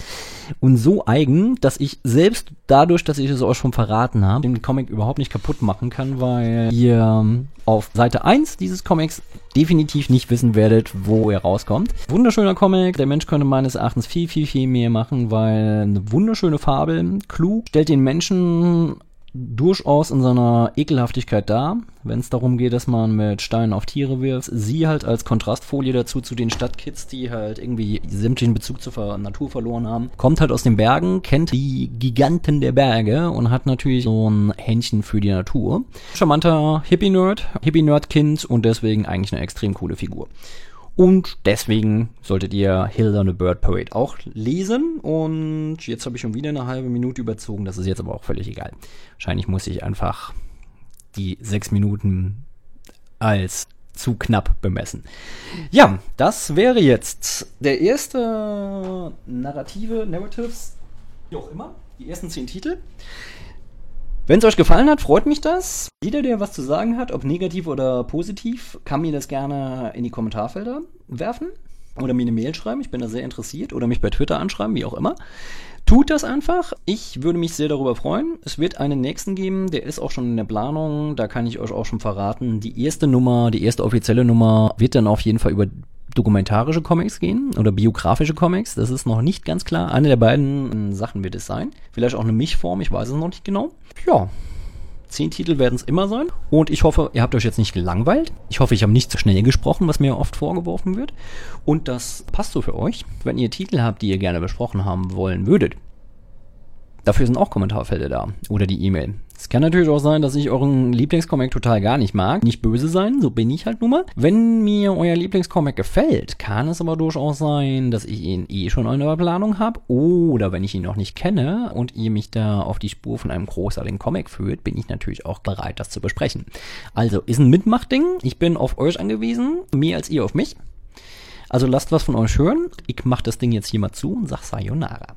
und so eigen, dass ich selbst dadurch, dass ich es euch schon verraten habe, den Comic überhaupt nicht kaputt machen kann, weil ihr auf Seite 1 dieses Comics definitiv nicht wissen werdet, wo er rauskommt. Wunderschöner Comic, der Mensch könnte meines Erachtens viel, viel, viel mehr machen, weil eine wunderschöne Fabel, klug, stellt den Menschen durchaus in seiner Ekelhaftigkeit da, wenn es darum geht, dass man mit Steinen auf Tiere wirft. Sie halt als Kontrastfolie dazu zu den Stadtkids, die halt irgendwie sämtlichen Bezug zur Natur verloren haben. Kommt halt aus den Bergen, kennt die Giganten der Berge und hat natürlich so ein Händchen für die Natur. Charmanter Hippie-Nerd, Hippie-Nerd-Kind und deswegen eigentlich eine extrem coole Figur. Und deswegen solltet ihr Hilda and the Bird Parade auch lesen. Und jetzt habe ich schon wieder eine halbe Minute überzogen. Das ist jetzt aber auch völlig egal. Wahrscheinlich muss ich einfach die sechs Minuten als zu knapp bemessen. Ja, das wäre jetzt der erste narrative Narratives, wie auch immer, die ersten zehn Titel. Wenn es euch gefallen hat, freut mich das. Jeder, der was zu sagen hat, ob negativ oder positiv, kann mir das gerne in die Kommentarfelder werfen oder mir eine Mail schreiben. Ich bin da sehr interessiert oder mich bei Twitter anschreiben, wie auch immer. Tut das einfach. Ich würde mich sehr darüber freuen. Es wird einen nächsten geben, der ist auch schon in der Planung. Da kann ich euch auch schon verraten. Die erste Nummer, die erste offizielle Nummer wird dann auf jeden Fall über dokumentarische Comics gehen oder biografische Comics. Das ist noch nicht ganz klar. Eine der beiden Sachen wird es sein. Vielleicht auch eine Mischform, ich weiß es noch nicht genau. Ja, zehn Titel werden es immer sein. Und ich hoffe, ihr habt euch jetzt nicht gelangweilt. Ich hoffe, ich habe nicht zu schnell gesprochen, was mir oft vorgeworfen wird. Und das passt so für euch. Wenn ihr Titel habt, die ihr gerne besprochen haben wollen würdet, Dafür sind auch Kommentarfelder da. Oder die E-Mail. Es kann natürlich auch sein, dass ich euren Lieblingscomic total gar nicht mag. Nicht böse sein, so bin ich halt nun mal. Wenn mir euer Lieblingscomic gefällt, kann es aber durchaus sein, dass ich ihn eh schon in der Planung habe. Oder wenn ich ihn noch nicht kenne und ihr mich da auf die Spur von einem großartigen Comic führt, bin ich natürlich auch bereit, das zu besprechen. Also, ist ein Mitmachding. Ich bin auf euch angewiesen, mehr als ihr auf mich. Also lasst was von euch hören. Ich mach das Ding jetzt hier mal zu und sag Sayonara.